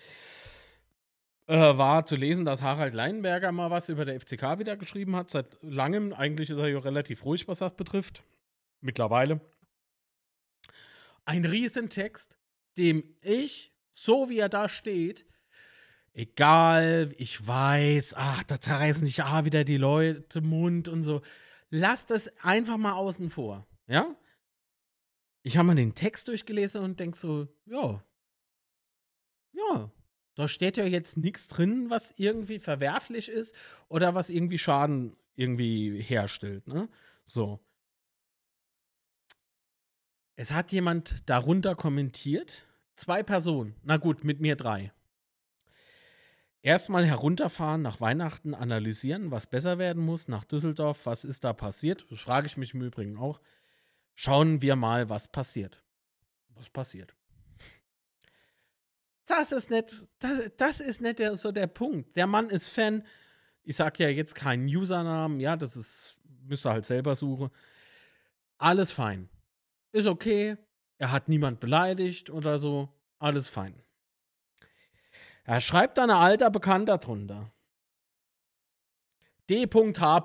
äh, war zu lesen, dass Harald Leinberger mal was über der FCK wieder geschrieben hat. Seit langem. Eigentlich ist er ja relativ ruhig, was das betrifft. Mittlerweile. Ein Riesentext, dem ich, so wie er da steht, egal, ich weiß, ach, da zerreißen sich ah, wieder die Leute Mund und so. Lasst es einfach mal außen vor. Ja? Ich habe mal den Text durchgelesen und denke so, ja. Ja, da steht ja jetzt nichts drin, was irgendwie verwerflich ist oder was irgendwie Schaden irgendwie herstellt. Ne? So. Es hat jemand darunter kommentiert. Zwei Personen. Na gut, mit mir drei. Erstmal herunterfahren nach Weihnachten, analysieren, was besser werden muss, nach Düsseldorf, was ist da passiert? Das frage ich mich im Übrigen auch. Schauen wir mal, was passiert. Was passiert? Das ist nicht, das, das ist nicht der, so der Punkt. Der Mann ist Fan. Ich sage ja jetzt keinen Usernamen, ja, das ist, müsst ihr halt selber suchen. Alles fein. Ist okay. Er hat niemand beleidigt oder so. Alles fein. Er schreibt dann ein alter Bekannter drunter. D.H.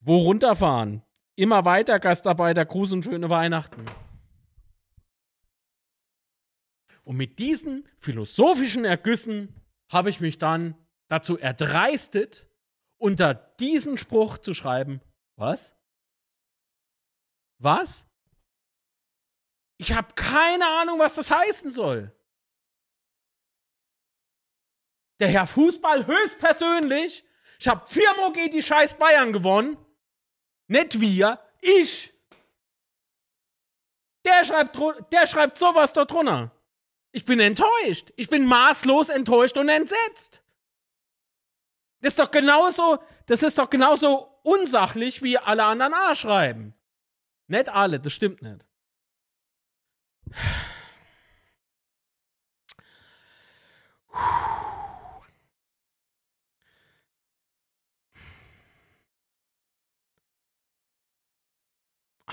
Wo runterfahren? Immer weiter, Gastarbeiter, Gruß und schöne Weihnachten. Und mit diesen philosophischen Ergüssen habe ich mich dann dazu erdreistet, unter diesen Spruch zu schreiben, was? Was? Ich habe keine Ahnung, was das heißen soll. Der Herr Fußball höchstpersönlich, ich habe viermal gegen die scheiß Bayern gewonnen. Nicht wir, ich. Der schreibt, der schreibt sowas da drunter. Ich bin enttäuscht. Ich bin maßlos enttäuscht und entsetzt. Das ist doch genauso, das ist doch genauso unsachlich, wie alle anderen A schreiben. Nicht alle, das stimmt nicht.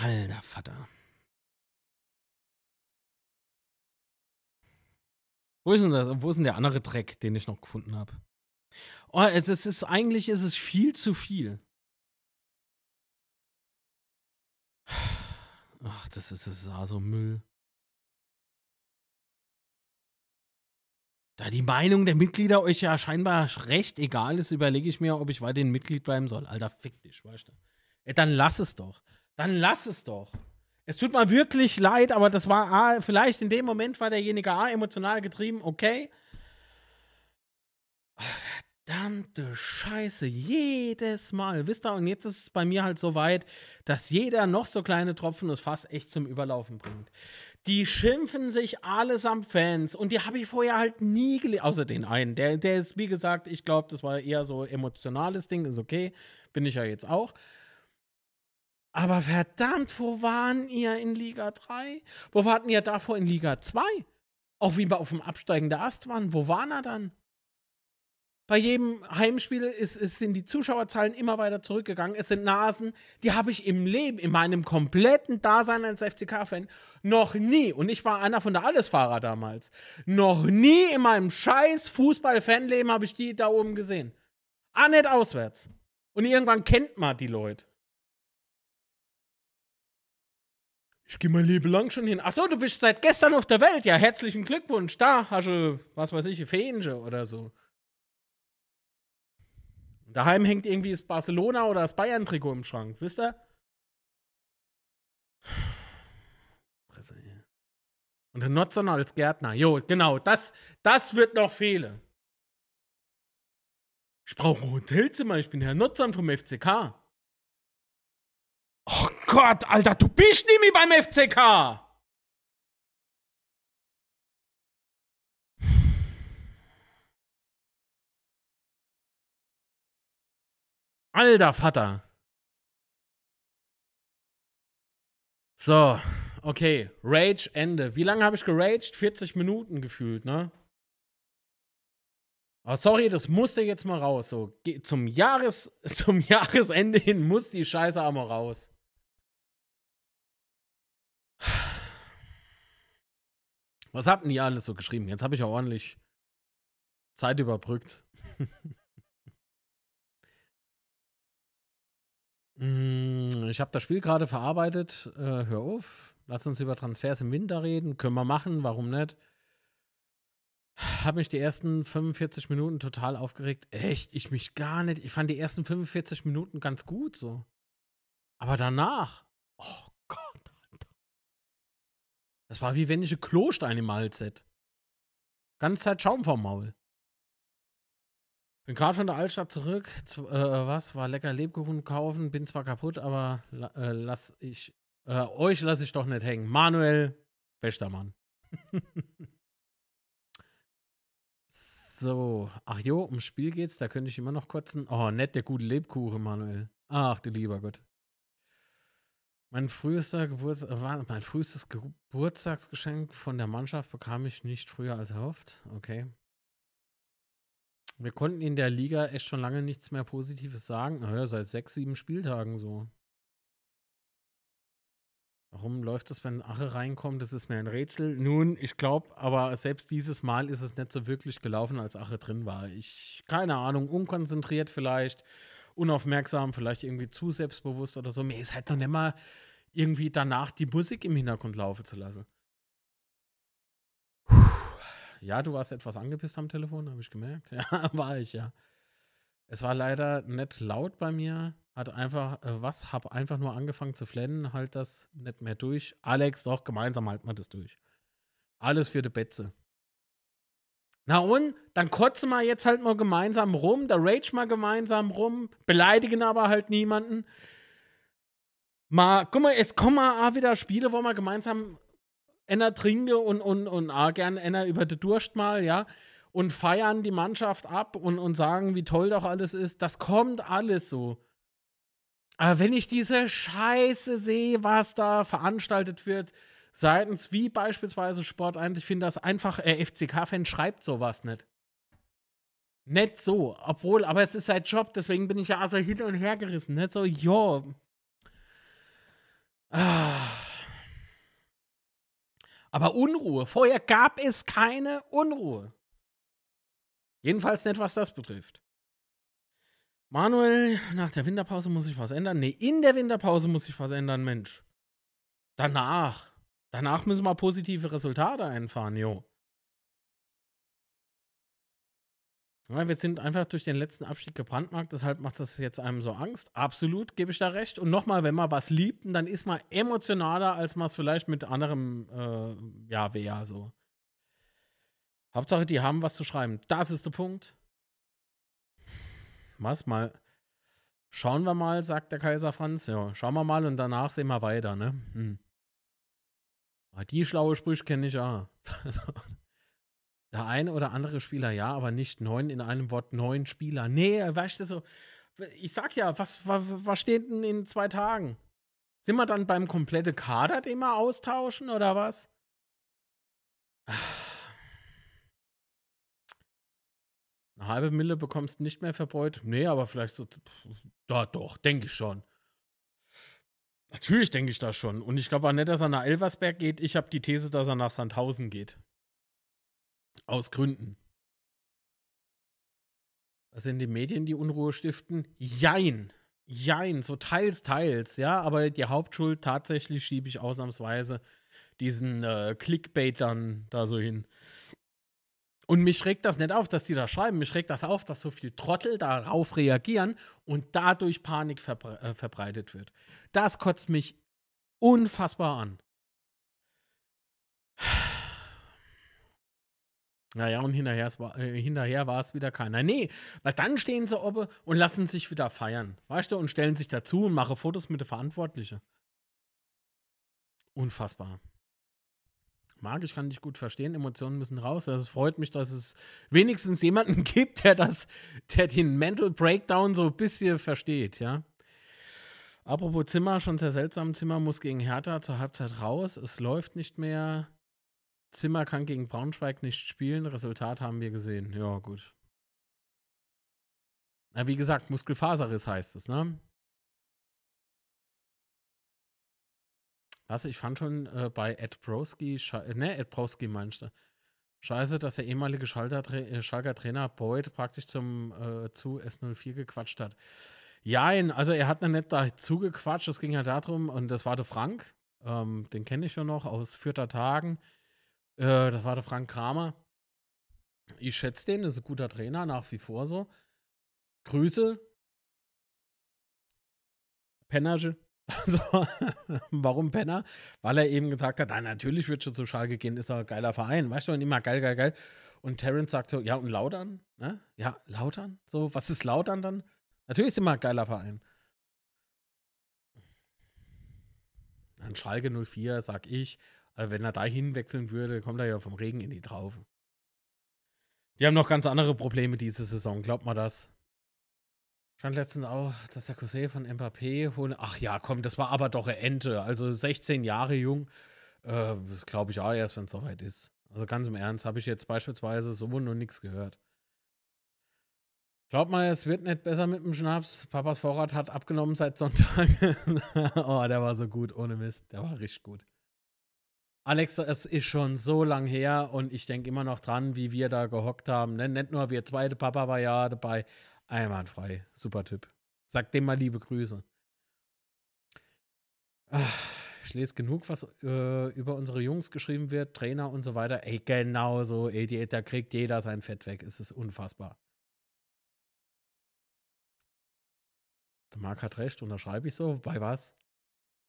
Alter Vater. Wo ist denn, das, wo ist denn der andere Dreck, den ich noch gefunden habe? Oh, es, es ist eigentlich ist es viel zu viel. Ach, das ist, das ist so Müll. Da die Meinung der Mitglieder euch ja scheinbar recht egal ist, überlege ich mir, ob ich weiterhin Mitglied bleiben soll. Alter, fick dich, weißt du. Dann lass es doch. Dann lass es doch. Es tut mir wirklich leid, aber das war A, vielleicht in dem Moment war derjenige A emotional getrieben, okay. Verdammte Scheiße, jedes Mal. Wisst ihr, und jetzt ist es bei mir halt so weit, dass jeder noch so kleine Tropfen das Fass echt zum Überlaufen bringt. Die schimpfen sich allesamt Fans und die habe ich vorher halt nie gelesen, außer den einen. Der, der ist, wie gesagt, ich glaube, das war eher so emotionales Ding, ist okay, bin ich ja jetzt auch. Aber verdammt, wo waren ihr in Liga 3? Wo warten ihr davor in Liga 2? Auch wie wir auf dem absteigenden Ast waren. Wo waren er dann? Bei jedem Heimspiel ist, ist, sind die Zuschauerzahlen immer weiter zurückgegangen. Es sind Nasen, die habe ich im Leben, in meinem kompletten Dasein als FCK-Fan noch nie, und ich war einer von der Allesfahrer damals, noch nie in meinem scheiß Fußball-Fanleben habe ich die da oben gesehen. Ah, nicht auswärts. Und irgendwann kennt man die Leute. Ich gehe mein Leben lang schon hin. Achso, du bist seit gestern auf der Welt. Ja, herzlichen Glückwunsch. Da hast du, was weiß ich, Fähnchen oder so. Daheim hängt irgendwie das Barcelona oder das Bayern-Trikot im Schrank, wisst ihr? Und der Notzon als Gärtner. Jo, genau, das, das wird noch fehlen. Ich brauche ein Hotelzimmer, ich bin Herr Notzon vom FCK. Gott, Alter, du bist nicht mehr beim FCK! Alter Vater. So, okay. Rage Ende. Wie lange habe ich geraged? 40 Minuten gefühlt, ne? Aber sorry, das musste jetzt mal raus. So, zum, Jahres, zum Jahresende hin muss die Scheiße mal raus. Was habt ihr alles so geschrieben? Jetzt habe ich ja ordentlich Zeit überbrückt. Mm, ich habe das Spiel gerade verarbeitet. Äh, hör auf. Lass uns über Transfers im Winter reden. Können wir machen, warum nicht? Habe mich die ersten 45 Minuten total aufgeregt. Echt, ich mich gar nicht. Ich fand die ersten 45 Minuten ganz gut so. Aber danach, oh. Das war wie wenn ich ein Klostein im Hals hätte. Zeit Schaum vom Maul. Bin gerade von der Altstadt zurück. Zu, äh, was? War lecker Lebkuchen kaufen. Bin zwar kaputt, aber äh, lass ich. Äh, euch lasse ich doch nicht hängen. Manuel, bester Mann. so. Ach jo, ums Spiel geht's. Da könnte ich immer noch kotzen. Oh, nett, der gute Lebkuchen, Manuel. Ach, du lieber Gott. Mein, frühester Geburts mein frühestes Geburtstagsgeschenk von der Mannschaft bekam ich nicht früher als erhofft. Okay. Wir konnten in der Liga echt schon lange nichts mehr Positives sagen. Naja, seit sechs, sieben Spieltagen so. Warum läuft das, wenn Ache reinkommt? Das ist mir ein Rätsel. Nun, ich glaube, aber selbst dieses Mal ist es nicht so wirklich gelaufen, als Ache drin war. Ich, keine Ahnung, unkonzentriert vielleicht, unaufmerksam, vielleicht irgendwie zu selbstbewusst oder so. Mir ist halt noch nicht mal irgendwie danach die Musik im Hintergrund laufen zu lassen. Ja, du warst etwas angepisst am Telefon, habe ich gemerkt. Ja, war ich, ja. Es war leider nicht laut bei mir. Hat einfach, äh, was? Hab einfach nur angefangen zu flennen, halt das nicht mehr durch. Alex, doch, gemeinsam halten wir das durch. Alles für die Betze. Na und? Dann kotzen wir jetzt halt mal gemeinsam rum, da rage mal gemeinsam rum, beleidigen aber halt niemanden. Mal, guck mal, jetzt kommen mal wieder Spiele, wo wir gemeinsam einer trinke und, und, und auch gern einer über den Durst mal, ja, und feiern die Mannschaft ab und, und sagen, wie toll doch alles ist. Das kommt alles so. Aber wenn ich diese Scheiße sehe, was da veranstaltet wird, seitens wie beispielsweise Sport 1, ich finde das einfach, äh, FCK-Fan schreibt sowas nicht. Nicht so, obwohl, aber es ist sein Job, deswegen bin ich ja also hin und her gerissen. Nicht so, jo. Ah. Aber Unruhe. Vorher gab es keine Unruhe. Jedenfalls nicht, was das betrifft. Manuel, nach der Winterpause muss ich was ändern. Nee, in der Winterpause muss ich was ändern, Mensch. Danach. Danach müssen wir positive Resultate einfahren, jo. Ja, wir sind einfach durch den letzten Abstieg gebrandmarkt, deshalb macht das jetzt einem so Angst. Absolut, gebe ich da recht. Und nochmal, wenn man was liebt, dann ist man emotionaler, als man es vielleicht mit anderem, äh, ja, wäre so. Hauptsache, die haben was zu schreiben. Das ist der Punkt. Was mal? Schauen wir mal, sagt der Kaiser Franz. Ja, schauen wir mal und danach sehen wir weiter, ne? Hm. Ah, die schlaue Sprüche kenne ich ja. Der eine oder andere Spieler ja, aber nicht neun in einem Wort neun Spieler. Nee, weißt du so, ich sag ja, was, was, was steht denn in zwei Tagen? Sind wir dann beim komplette Kader, den wir austauschen oder was? Eine halbe Mille bekommst du nicht mehr verbräut. Nee, aber vielleicht so. Da, doch, denke ich schon. Natürlich denke ich das schon. Und ich glaube auch nicht, dass er nach Elversberg geht. Ich habe die These, dass er nach Sandhausen geht. Aus Gründen. Was sind die Medien, die Unruhe stiften? Jein. Jein, so teils, teils, ja, aber die Hauptschuld tatsächlich schiebe ich ausnahmsweise diesen äh, Clickbaitern da so hin. Und mich regt das nicht auf, dass die da schreiben. Mich regt das auf, dass so viel Trottel darauf reagieren und dadurch Panik verbre äh, verbreitet wird. Das kotzt mich unfassbar an. Naja, und hinterher, äh, hinterher war es wieder keiner. Nee, weil dann stehen sie oben und lassen sich wieder feiern. Weißt du, und stellen sich dazu und machen Fotos mit der Verantwortlichen. Unfassbar. Mag ich, kann dich gut verstehen. Emotionen müssen raus. Also es freut mich, dass es wenigstens jemanden gibt, der das, der den Mental Breakdown so ein bisschen versteht, ja. Apropos Zimmer, schon sehr seltsam. Zimmer muss gegen Hertha zur Halbzeit raus. Es läuft nicht mehr. Zimmer kann gegen Braunschweig nicht spielen. Resultat haben wir gesehen. Ja, gut. Na, wie gesagt, Muskelfaserriss heißt es, ne? Was, ich fand schon äh, bei Ed Broski, ne, Ed Broski meinst Scheiße, dass der ehemalige äh, Schalker Trainer Boyd praktisch zum äh, zu S04 gequatscht hat. Ja, also er hat nicht dazu gequatscht, es ging ja darum, und das war der Frank, ähm, den kenne ich ja noch aus Vierter Tagen. Äh, das war der Frank Kramer. Ich schätze den, ist ein guter Trainer, nach wie vor so. Grüße. Pennerge. Also, warum Penner? Weil er eben gesagt hat, na, natürlich wird schon zu Schalke gehen, ist doch ein geiler Verein. Weißt du, und immer geil, geil, geil. Und Terence sagt so, ja, und Lautern? Ne? Ja, Lautern? So, was ist Lautern dann? Natürlich ist immer ein geiler Verein. An Schalke 04 sag ich, also wenn er da hinwechseln würde, kommt er ja vom Regen in die Traufe. Die haben noch ganz andere Probleme diese Saison, glaubt mal das. Stand letztens auch, dass der Cousin von Mbappé holen. Ach ja, komm, das war aber doch eine Ente. Also 16 Jahre jung. Äh, das glaube ich auch erst, wenn es soweit ist. Also ganz im Ernst, habe ich jetzt beispielsweise so noch nichts gehört. Glaub mal, es wird nicht besser mit dem Schnaps. Papas Vorrat hat abgenommen seit Sonntag. oh, der war so gut, ohne Mist. Der war richtig gut. Alex, es ist schon so lang her und ich denke immer noch dran, wie wir da gehockt haben. Ne? Nicht nur wir zweite, Papa war ja dabei. Einwandfrei. Super Typ. Sag dem mal liebe Grüße. Ich lese genug, was äh, über unsere Jungs geschrieben wird, Trainer und so weiter. Ey, genau so. Ey, da kriegt jeder sein Fett weg. Es ist unfassbar. Der Marc hat recht, unterschreibe ich so. Bei was?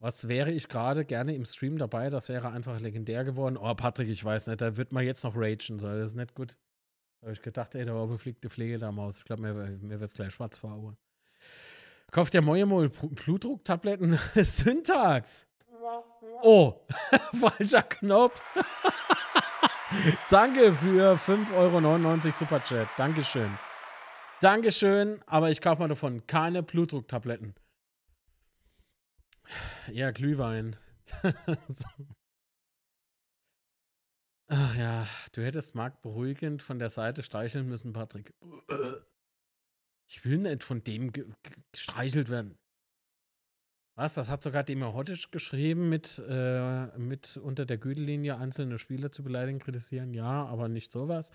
Was wäre ich gerade gerne im Stream dabei? Das wäre einfach legendär geworden. Oh, Patrick, ich weiß nicht, da wird man jetzt noch ragen. So. Das ist nicht gut. Habe ich gedacht, ey, da war befliegte Pflege da Maus. Ich glaube, mir, mir wird es gleich schwarz vor Augen. Kauft der Mojemol Blutdrucktabletten? Syntax. Oh, falscher Knopf. Danke für 5,99 Euro Superchat. Dankeschön. Dankeschön, aber ich kaufe mal davon keine Blutdrucktabletten. Ja, Glühwein. Ach ja, du hättest Marc beruhigend von der Seite streicheln müssen, Patrick. Ich will nicht von dem gestreichelt werden. Was? Das hat sogar Demir Hottisch geschrieben, mit, äh, mit unter der Gütellinie einzelne Spieler zu beleidigen, kritisieren. Ja, aber nicht sowas.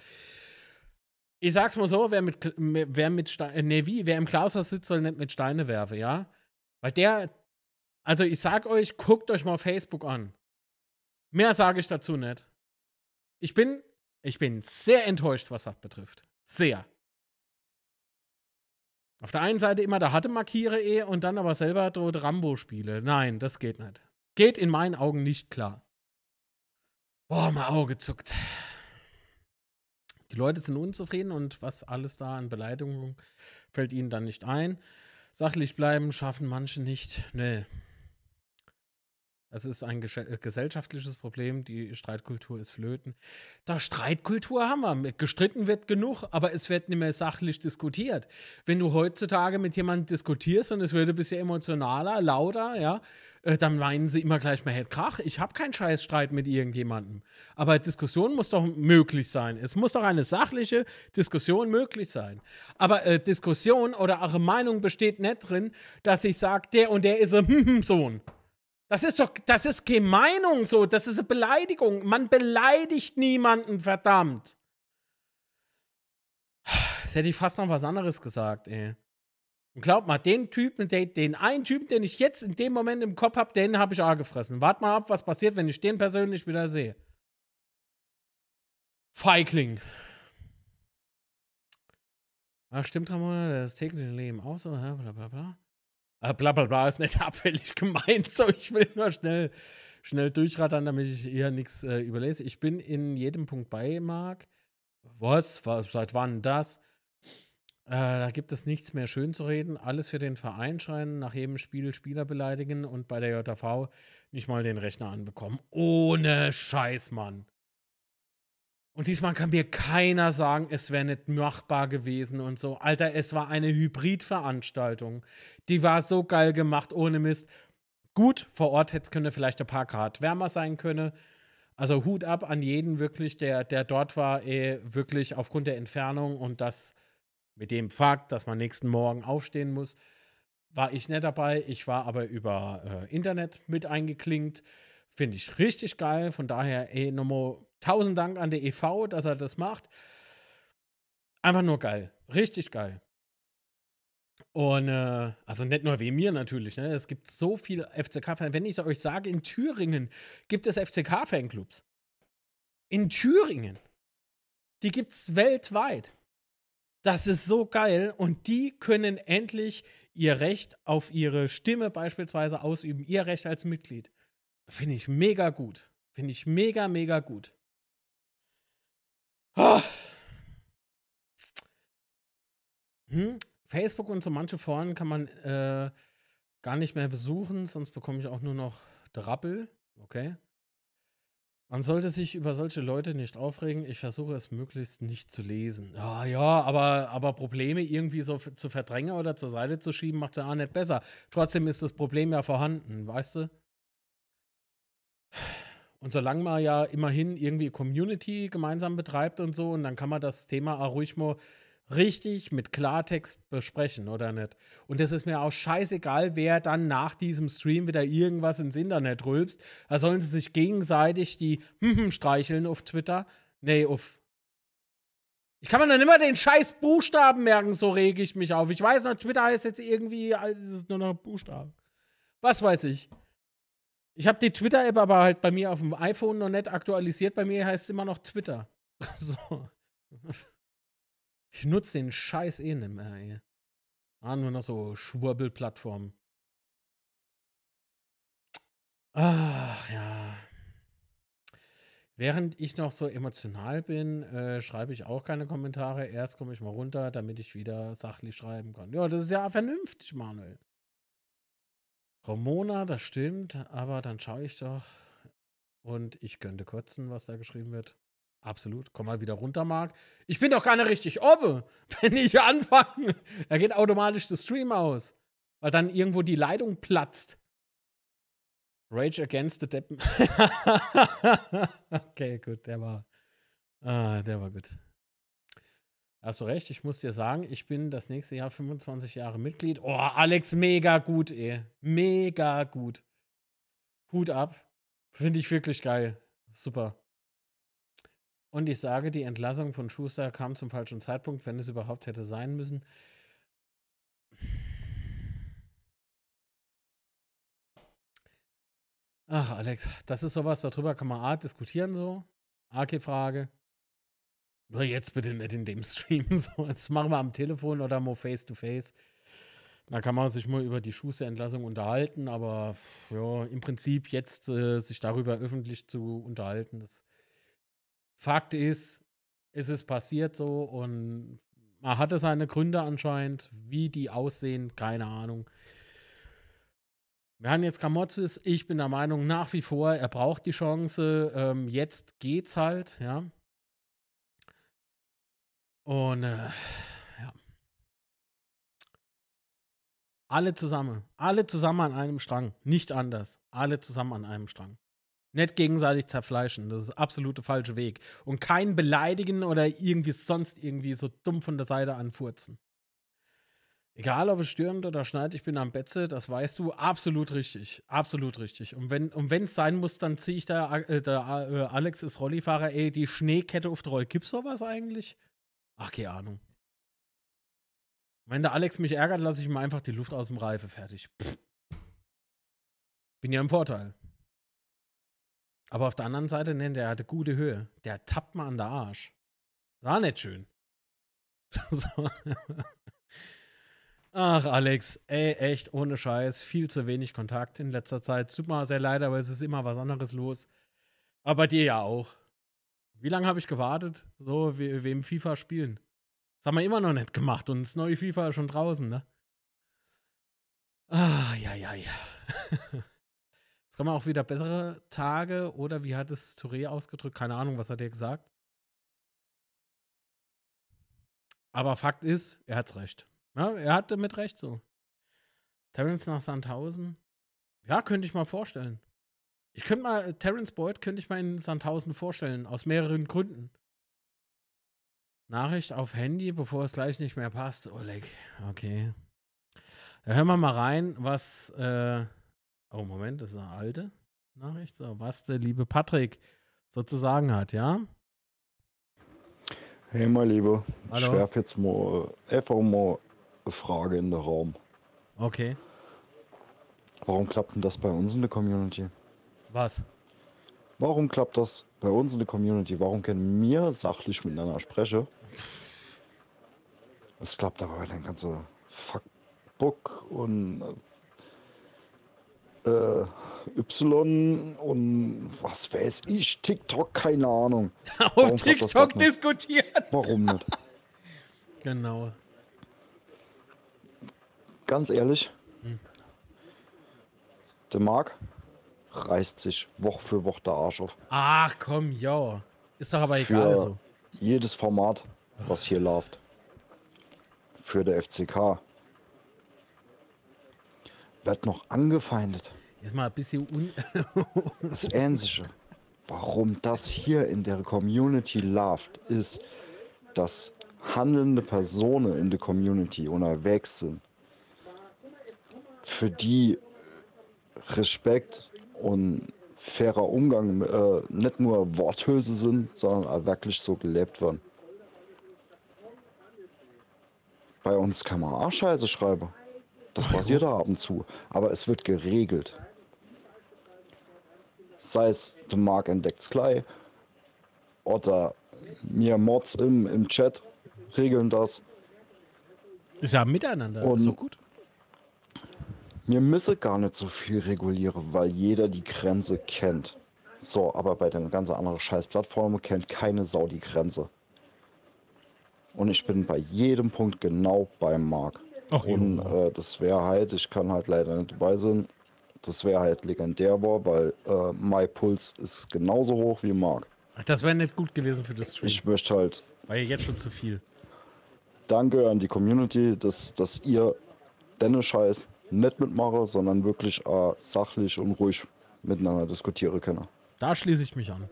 Ich sag's mal so, wer mit, wer mit Steine, nee, wie, wer im Klaushaus sitzt, soll nicht mit Steine werfen, ja? Weil der, also ich sag euch, guckt euch mal Facebook an. Mehr sage ich dazu nicht. Ich bin, ich bin sehr enttäuscht, was das betrifft. Sehr. Auf der einen Seite immer, da hatte markiere eh und dann aber selber dort Rambo-Spiele. Nein, das geht nicht. Geht in meinen Augen nicht klar. Boah, mein Auge zuckt. Die Leute sind unzufrieden und was alles da an Beleidigungen fällt ihnen dann nicht ein. Sachlich bleiben schaffen manche nicht. Nee. Es ist ein äh, gesellschaftliches Problem, die Streitkultur ist flöten. Da Streitkultur haben wir. Gestritten wird genug, aber es wird nicht mehr sachlich diskutiert. Wenn du heutzutage mit jemandem diskutierst und es wird ein bisschen emotionaler, lauter, ja, äh, dann meinen sie immer gleich, man hätte Krach. Ich habe keinen Scheißstreit mit irgendjemandem. Aber Diskussion muss doch möglich sein. Es muss doch eine sachliche Diskussion möglich sein. Aber äh, Diskussion oder eure Meinung besteht nicht drin, dass ich sage, der und der ist ein Sohn. Das ist doch, das ist keine Meinung so, das ist eine Beleidigung. Man beleidigt niemanden, verdammt. Das hätte ich fast noch was anderes gesagt, ey. Und glaub mal, den Typen, den, den einen Typen, den ich jetzt in dem Moment im Kopf habe, den habe ich auch gefressen. Wart mal ab, was passiert, wenn ich den persönlich wieder sehe. Feigling. Ach, stimmt, Ramona, das tägliche Leben auch so, bla bla bla. Äh, bla bla bla ist nicht abfällig gemeint, so ich will nur schnell, schnell durchrattern, damit ich hier nichts äh, überlese. Ich bin in jedem Punkt bei, Marc. Was? Was? Seit wann das? Äh, da gibt es nichts mehr schön zu reden. Alles für den Verein scheinen, nach jedem Spiel Spieler beleidigen und bei der JV nicht mal den Rechner anbekommen. Ohne Scheiß, Mann. Und diesmal kann mir keiner sagen, es wäre nicht machbar gewesen und so. Alter, es war eine Hybridveranstaltung. Die war so geil gemacht, ohne Mist. Gut, vor Ort hätte es können vielleicht ein paar Grad wärmer sein können. Also Hut ab an jeden wirklich, der, der dort war, eh, wirklich aufgrund der Entfernung und das mit dem Fakt, dass man nächsten Morgen aufstehen muss, war ich nicht dabei. Ich war aber über äh, Internet mit eingeklinkt. Finde ich richtig geil. Von daher, ey, nochmal Tausend Dank an der EV, dass er das macht. Einfach nur geil. Richtig geil. Und äh, also nicht nur wegen mir natürlich, ne? Es gibt so viele FCK-Fans. Wenn ich euch sage, in Thüringen gibt es FCK-Fanclubs. In Thüringen. Die gibt es weltweit. Das ist so geil. Und die können endlich ihr Recht auf ihre Stimme beispielsweise ausüben. Ihr Recht als Mitglied. Finde ich mega gut. Finde ich mega, mega gut. Oh. Hm? Facebook und so manche Foren kann man äh, gar nicht mehr besuchen, sonst bekomme ich auch nur noch Drappel. Okay. Man sollte sich über solche Leute nicht aufregen. Ich versuche es möglichst nicht zu lesen. Ja, ja, aber, aber Probleme irgendwie so zu verdrängen oder zur Seite zu schieben, macht es ja auch nicht besser. Trotzdem ist das Problem ja vorhanden, weißt du? Und solange man ja immerhin irgendwie Community gemeinsam betreibt und so, und dann kann man das Thema auch ruhig mal richtig mit Klartext besprechen, oder nicht? Und es ist mir auch scheißegal, wer dann nach diesem Stream wieder irgendwas ins Internet rülpst. Da sollen sie sich gegenseitig die streicheln auf Twitter. Nee, auf. Ich kann mir dann immer den scheiß Buchstaben merken, so rege ich mich auf. Ich weiß noch, Twitter heißt jetzt irgendwie, es ist nur noch Buchstaben. Was weiß ich. Ich habe die Twitter-App aber halt bei mir auf dem iPhone noch nicht aktualisiert. Bei mir heißt es immer noch Twitter. so. Ich nutze den Scheiß eh nicht mehr, ey. Ah, nur noch so Schwurbelplattformen. Ach, ja. Während ich noch so emotional bin, äh, schreibe ich auch keine Kommentare. Erst komme ich mal runter, damit ich wieder sachlich schreiben kann. Ja, das ist ja vernünftig, Manuel. Ramona, das stimmt, aber dann schaue ich doch. Und ich könnte kotzen, was da geschrieben wird. Absolut. Komm mal wieder runter, Marc. Ich bin doch gar nicht richtig oben, wenn ich anfange. Da geht automatisch der Stream aus. Weil dann irgendwo die Leitung platzt. Rage Against the Deppen. okay, gut, der war. Ah, der war gut. Hast du recht, ich muss dir sagen, ich bin das nächste Jahr 25 Jahre Mitglied. Oh, Alex, mega gut, ey. Mega gut. Hut ab. Finde ich wirklich geil. Super. Und ich sage, die Entlassung von Schuster kam zum falschen Zeitpunkt, wenn es überhaupt hätte sein müssen. Ach, Alex, das ist sowas, darüber kann man A diskutieren so. AK-Frage. Nur jetzt bitte nicht in dem Stream. So, das machen wir am Telefon oder mal face to face. Da kann man sich mal über die Schuster-Entlassung unterhalten, aber ja, im Prinzip jetzt äh, sich darüber öffentlich zu unterhalten, das Fakt ist, es ist passiert so und man hatte seine Gründe anscheinend. Wie die aussehen, keine Ahnung. Wir haben jetzt Kamotzes. Ich bin der Meinung nach wie vor, er braucht die Chance. Ähm, jetzt geht's halt, ja. Und äh, ja. Alle zusammen. Alle zusammen an einem Strang. Nicht anders. Alle zusammen an einem Strang. Nicht gegenseitig zerfleischen. Das ist der absolute falsche Weg. Und kein beleidigen oder irgendwie sonst irgendwie so dumm von der Seite anfurzen. Egal, ob es stürmt oder schneit, ich bin am Betze, das weißt du, absolut richtig. Absolut richtig. Und wenn und es sein muss, dann ziehe ich da, äh, der äh, Alex ist Rollifahrer, ey, die Schneekette auf der Roll. Gibt's sowas eigentlich? Ach, keine Ahnung. Wenn der Alex mich ärgert, lasse ich ihm einfach die Luft aus dem Reife fertig. Pff. Bin ja im Vorteil. Aber auf der anderen Seite, ne, der hatte gute Höhe. Der tappt mal an der Arsch. War nicht schön. Ach, Alex, ey, echt, ohne Scheiß. Viel zu wenig Kontakt in letzter Zeit. Tut mir sehr leid, aber es ist immer was anderes los. Aber dir ja auch. Wie lange habe ich gewartet? So, we wem FIFA spielen? Das haben wir immer noch nicht gemacht und das neue FIFA ist schon draußen, ne? Ah, ja, ja, ja. kommen auch wieder bessere Tage oder wie hat es Touré ausgedrückt? Keine Ahnung, was hat er gesagt? Aber Fakt ist, er hat's recht. Ja, er hatte mit Recht so. Terence nach Sandhausen? Ja, könnte ich mal vorstellen. Ich könnte mal, Terence Boyd könnte ich mal in Sandhausen vorstellen, aus mehreren Gründen. Nachricht auf Handy, bevor es gleich nicht mehr passt. Oleg, okay. Da hören wir mal rein, was äh, Oh, Moment, das ist eine alte Nachricht. So, was der liebe Patrick sozusagen hat, ja? Hey, mein Lieber, ich Hallo? werfe jetzt mal äh, einfach mal eine Frage in den Raum. Okay. Warum klappt denn das bei uns in der Community? Was? Warum klappt das bei uns in der Community? Warum können wir sachlich miteinander sprechen? Es klappt aber bei den ganzen Fuckbook und äh, Y und was weiß ich, TikTok, keine Ahnung. Auf Warum TikTok diskutieren. Warum nicht? Genau. Ganz ehrlich, Hm. der Marc reißt sich Woche für Woche der Arsch auf. Ach komm, ja. Ist doch aber Für egal so. jedes Format, was hier läuft. Für der FCK. Wird noch angefeindet. Ist mal ein bisschen un. Das Ähnliche. Warum das hier in der Community läuft, ist, dass handelnde Personen in der Community unterwegs sind, für die Respekt und fairer Umgang äh, nicht nur Worthülse sind, sondern auch wirklich so gelebt werden. Bei uns kann man auch Scheiße schreiben. Das passiert da ab und zu. Aber es wird geregelt. Sei es der Mark entdeckt's gleich oder mir Mods im, im Chat regeln das. Ist ja miteinander. Und- ist so gut. Mir müsse gar nicht so viel regulieren, weil jeder die Grenze kennt. So, aber bei den ganz anderen Scheiß-Plattformen kennt keine Sau die Grenze. Und ich bin bei jedem Punkt genau beim Mark. Ach, Und äh, das wäre halt, ich kann halt leider nicht dabei sein, das wäre halt legendär war, weil äh, mein Puls ist genauso hoch wie Mark. Ach, das wäre nicht gut gewesen für das Stream. Ich möchte halt War ja jetzt schon zu viel. Danke an die Community, dass, dass ihr deine Scheiß nicht mitmache, sondern wirklich äh, sachlich und ruhig miteinander diskutieren können. Da schließe ich mich an.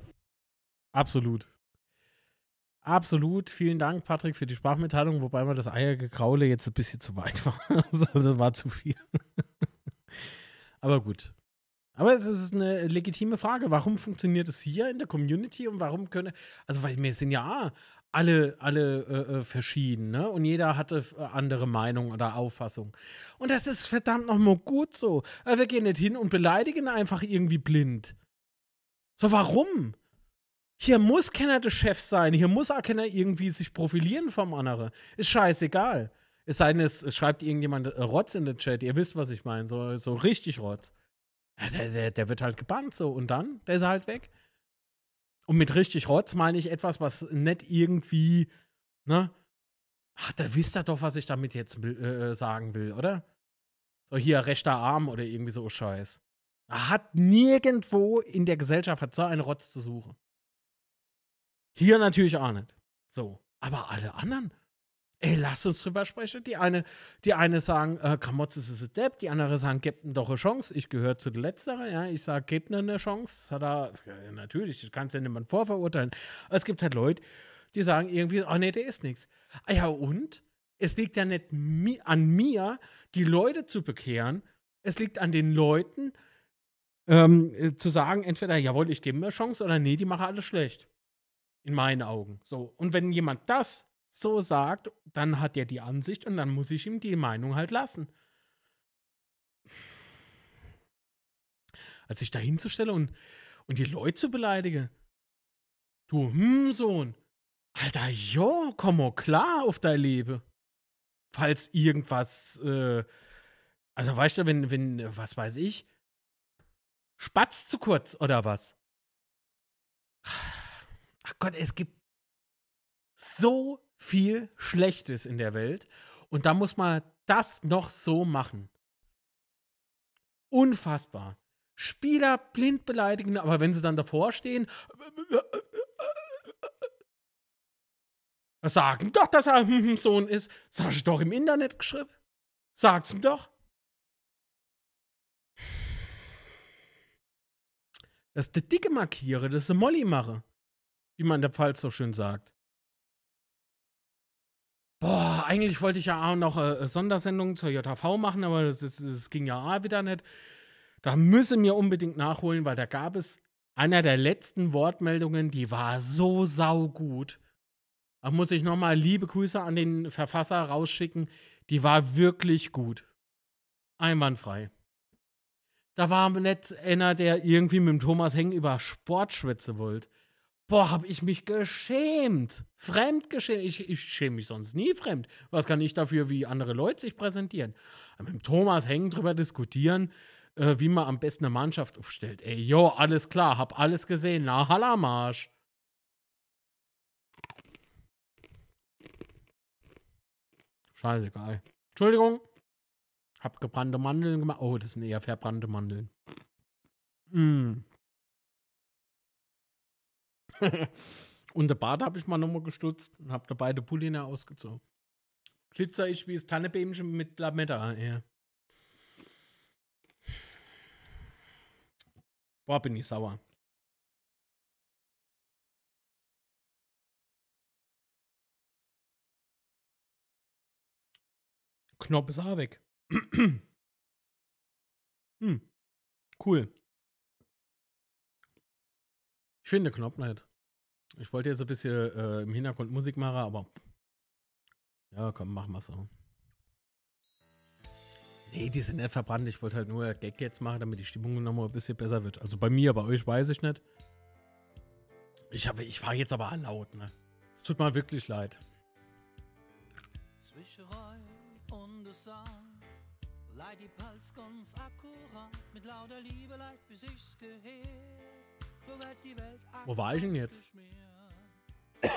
Absolut. Absolut. Vielen Dank, Patrick, für die Sprachmitteilung, wobei mir das Eiergekraule jetzt ein bisschen zu weit war. Also, das war zu viel. Aber gut. Aber es ist eine legitime Frage. Warum funktioniert es hier in der Community und warum können. Also, weil wir sind ja alle, alle äh, äh, verschieden, ne? Und jeder hatte äh, andere Meinung oder Auffassung. Und das ist verdammt nochmal gut so. Aber wir gehen nicht hin und beleidigen einfach irgendwie blind. So, warum? Hier muss keiner der Chef sein. Hier muss auch keiner irgendwie sich profilieren vom anderen. Ist scheißegal. Es sei denn, es, es schreibt irgendjemand äh, Rotz in den Chat. Ihr wisst, was ich meine. So, so richtig Rotz. Der, der, der wird halt gebannt so. Und dann? Der ist halt weg. Und mit richtig Rotz meine ich etwas, was nicht irgendwie, ne? Ach, da wisst ihr doch, was ich damit jetzt will, äh, sagen will, oder? So hier rechter Arm oder irgendwie so Scheiß. Hat nirgendwo in der Gesellschaft hat so einen Rotz zu suchen. Hier natürlich auch nicht. So. Aber alle anderen, ey, lass uns drüber sprechen. Die eine, die eine sagen, äh, Kamotz ist ein Depp, die andere sagen, gebt ihm doch eine Chance. Ich gehöre zu der Letzteren, ja. Ich sage, gebt ihm eine Chance. Das hat er, ja, natürlich, ich kann es ja niemand vorverurteilen. Es gibt halt Leute, die sagen irgendwie, oh nee, der ist nichts. Ah ja, und? Es liegt ja nicht mi an mir, die Leute zu bekehren. Es liegt an den Leuten, ähm, äh, zu sagen, entweder, jawohl, ich gebe mir eine Chance oder nee, die machen alles schlecht. In meinen Augen. So. Und wenn jemand das so sagt, dann hat er die Ansicht und dann muss ich ihm die Meinung halt lassen. Als ich da hinzustelle und, und die Leute zu beleidigen. Du, hm, Sohn. Alter, jo, komm mal klar auf dein Leben. Falls irgendwas, äh, also weißt du, wenn, wenn, was weiß ich, Spatz zu kurz oder was? Ach Gott, es gibt so viel Schlechtes in der Welt und da muss man das noch so machen. Unfassbar. Spieler blind beleidigen, aber wenn sie dann davor stehen, sagen doch, dass er ein Sohn ist. Sag ich doch im Internet geschrieben. Sag's ihm doch. Das ist der Dicke markiere, das ist der Molly mache. Wie man in der Pfalz so schön sagt. Boah, eigentlich wollte ich ja auch noch äh, Sondersendungen zur JV machen, aber das, ist, das ging ja auch wieder nicht. Da müssen wir unbedingt nachholen, weil da gab es einer der letzten Wortmeldungen, die war so saugut. Da muss ich nochmal liebe Grüße an den Verfasser rausschicken. Die war wirklich gut. Einwandfrei. Da war nicht einer, der irgendwie mit dem Thomas Heng über Sport schwätzen wollte. Boah, hab ich mich geschämt. Fremd geschämt. Ich, ich schäme mich sonst nie fremd. Was kann ich dafür, wie andere Leute sich präsentieren? Mit dem Thomas Heng drüber diskutieren, äh, wie man am besten eine Mannschaft aufstellt. Ey, jo, alles klar, hab alles gesehen. Na, Hallamarsch. Scheißegal. Entschuldigung. Hab gebrannte Mandeln gemacht. Oh, das sind eher verbrannte Mandeln. Mm. Und der Bart habe ich mal nochmal gestutzt und habe da beide Pulline ausgezogen. Glitzer ich wie das Tannebämchen mit Lametta. Ja. Boah, bin ich sauer. Knopf ist auch weg. hm. Cool. Ich finde Knopf nicht. Ich wollte jetzt ein bisschen äh, im Hintergrund Musik machen, aber ja, komm, mach mal so. Nee, die sind nicht verbrannt. Ich wollte halt nur Gag jetzt machen, damit die Stimmung nochmal ein bisschen besser wird. Also bei mir, bei euch weiß ich nicht. Ich, ich war jetzt aber laut, ne? Es tut mir wirklich leid. Zwischenrei und Sang, leid die Pals ganz akkurat, mit lauter Liebe leid, bis ich's gehört. Wo war ich denn jetzt?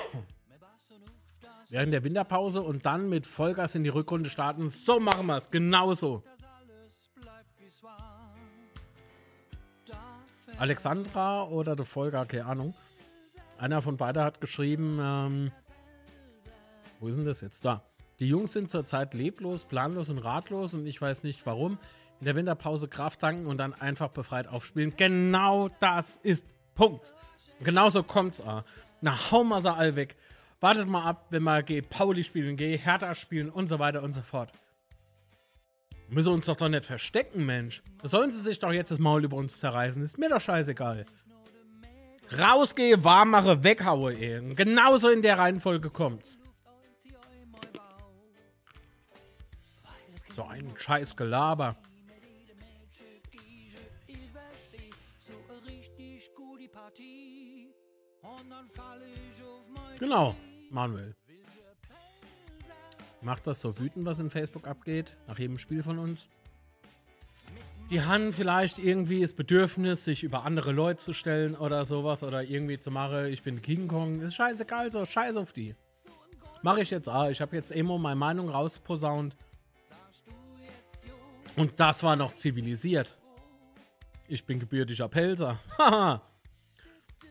Während der Winterpause und dann mit Vollgas in die Rückrunde starten. So machen wir es. Genauso. Alexandra oder der Volker, keine Ahnung. Einer von beiden hat geschrieben, ähm, wo ist denn das jetzt? Da. Die Jungs sind zurzeit leblos, planlos und ratlos und ich weiß nicht warum. In der Winterpause Kraft tanken und dann einfach befreit aufspielen. Genau das ist Punkt. Genauso kommt's auch. Na, hau mal sie all weg. Wartet mal ab, wenn wir G Pauli spielen, G Hertha spielen und so weiter und so fort. Müssen uns doch doch nicht verstecken, Mensch. Sollen sie sich doch jetzt das Maul über uns zerreißen. Ist mir doch scheißegal. Rausgehe, warm mache, weghaue, ey. Genauso in der Reihenfolge kommt's. So ein scheiß Gelaber. Genau, Manuel. Macht das so wütend, was in Facebook abgeht, nach jedem Spiel von uns? Die haben vielleicht irgendwie das Bedürfnis, sich über andere Leute zu stellen oder sowas oder irgendwie zu machen, ich bin King Kong. Ist scheißegal, so scheiß auf die. Mache ich jetzt auch. Ich habe jetzt immer meine Meinung rausposaunt. Und das war noch zivilisiert. Ich bin gebürtiger Pelzer. Haha.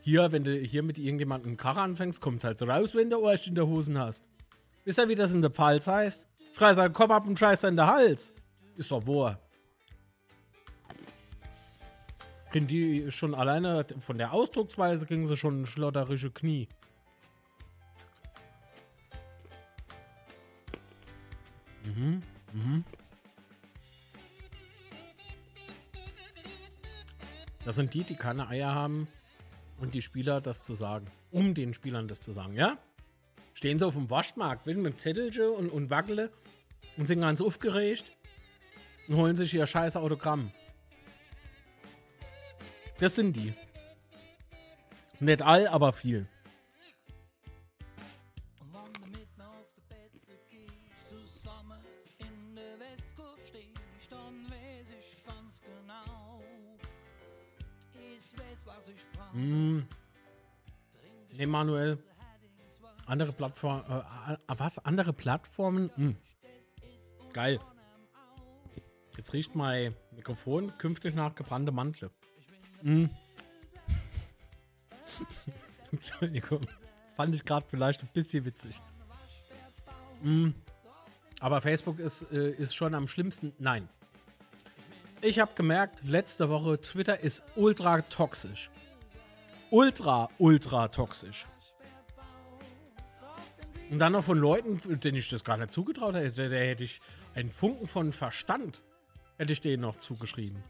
Hier, wenn du hier mit irgendjemandem Krach anfängst, kommt halt raus, wenn du Arsch in der Hosen hast. Wisst ihr, wie das in der Pfalz heißt? Schrei seinen Kopf ab und scheiß in der Hals. Ist doch wahr. Kriegen die schon alleine von der Ausdrucksweise kriegen sie schon schlotterische Knie. Mhm, mhm. Das sind die, die keine Eier haben, und die Spieler das zu sagen. Um den Spielern das zu sagen, ja? Stehen sie auf dem Waschmarkt, mit einem Zettelchen und, und wackele und sind ganz aufgeregt und holen sich ihr scheiß Autogramm. Das sind die. Nicht all, aber viel. Hm. Emanuel. Andere Plattformen. Äh, was? Andere Plattformen? Hm. Geil. Jetzt riecht mein Mikrofon künftig nach gebrannte Mantel. Hm. Entschuldigung. Fand ich gerade vielleicht ein bisschen witzig. Hm. Aber Facebook ist, äh, ist schon am schlimmsten. Nein. Ich habe gemerkt, letzte Woche, Twitter ist ultra toxisch ultra, ultra toxisch. Und dann noch von Leuten, denen ich das gar nicht zugetraut hätte, der hätte ich einen Funken von Verstand, hätte ich denen noch zugeschrieben.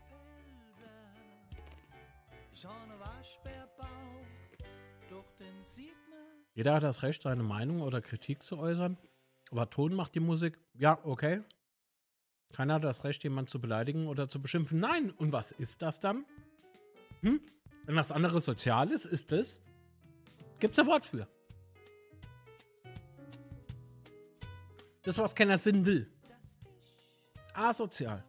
Jeder hat das Recht, seine Meinung oder Kritik zu äußern. Aber Ton macht die Musik. Ja, okay. Keiner hat das Recht, jemanden zu beleidigen oder zu beschimpfen. Nein. Und was ist das dann? Hm? Wenn das andere sozial ist, ist es. Gibt's ein Wort für. Das, was keiner Sinn will. Asozial.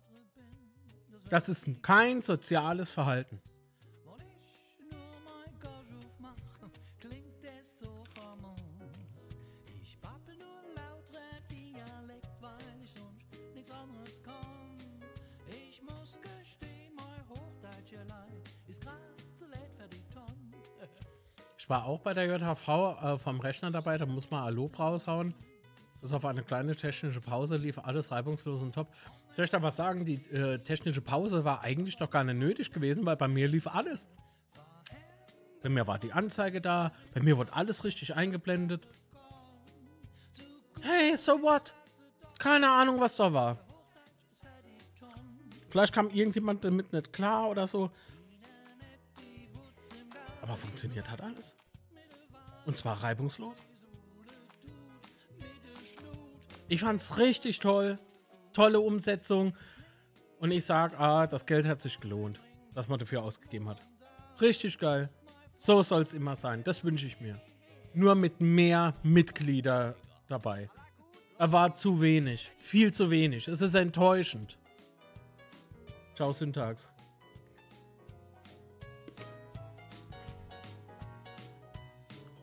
Das ist kein soziales Verhalten. War auch bei der JHV äh, vom Rechner dabei, da muss man Allo raushauen. Bis auf eine kleine technische Pause lief alles reibungslos und top. Soll ich da was sagen? Die äh, technische Pause war eigentlich doch gar nicht nötig gewesen, weil bei mir lief alles. Bei mir war die Anzeige da, bei mir wurde alles richtig eingeblendet. Hey, so what? Keine Ahnung, was da war. Vielleicht kam irgendjemand damit nicht klar oder so. Aber funktioniert hat alles. Und zwar reibungslos. Ich fand's richtig toll. Tolle Umsetzung. Und ich sag, ah, das Geld hat sich gelohnt, das man dafür ausgegeben hat. Richtig geil. So soll's immer sein. Das wünsche ich mir. Nur mit mehr Mitglieder dabei. Er war zu wenig. Viel zu wenig. Es ist enttäuschend. Ciao, Syntax.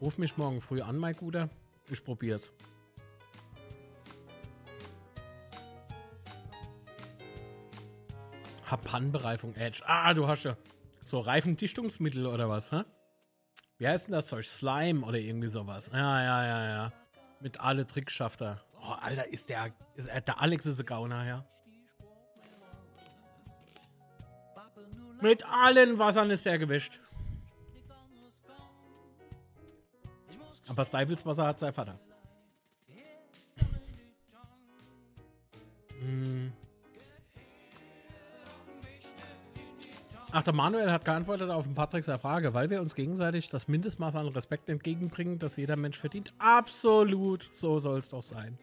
Ruf mich morgen früh an, mein Guter. Ich probier's. Hapan-Bereifung Edge. Ah, du hast ja so Reifendichtungsmittel oder was, hä? Wie heißt denn das Zeug? Slime oder irgendwie sowas. Ja, ja, ja, ja. Mit alle Tricks schafft er. Oh, Alter, ist der. Ist, der Alex ist ein Gauner, ja. Mit allen Wassern ist der gewischt. Aber das Teufelswasser hat sein Vater. Hm. Ach, der Manuel hat geantwortet auf Patricks Frage, weil wir uns gegenseitig das Mindestmaß an Respekt entgegenbringen, das jeder Mensch verdient. Absolut, so soll es doch sein.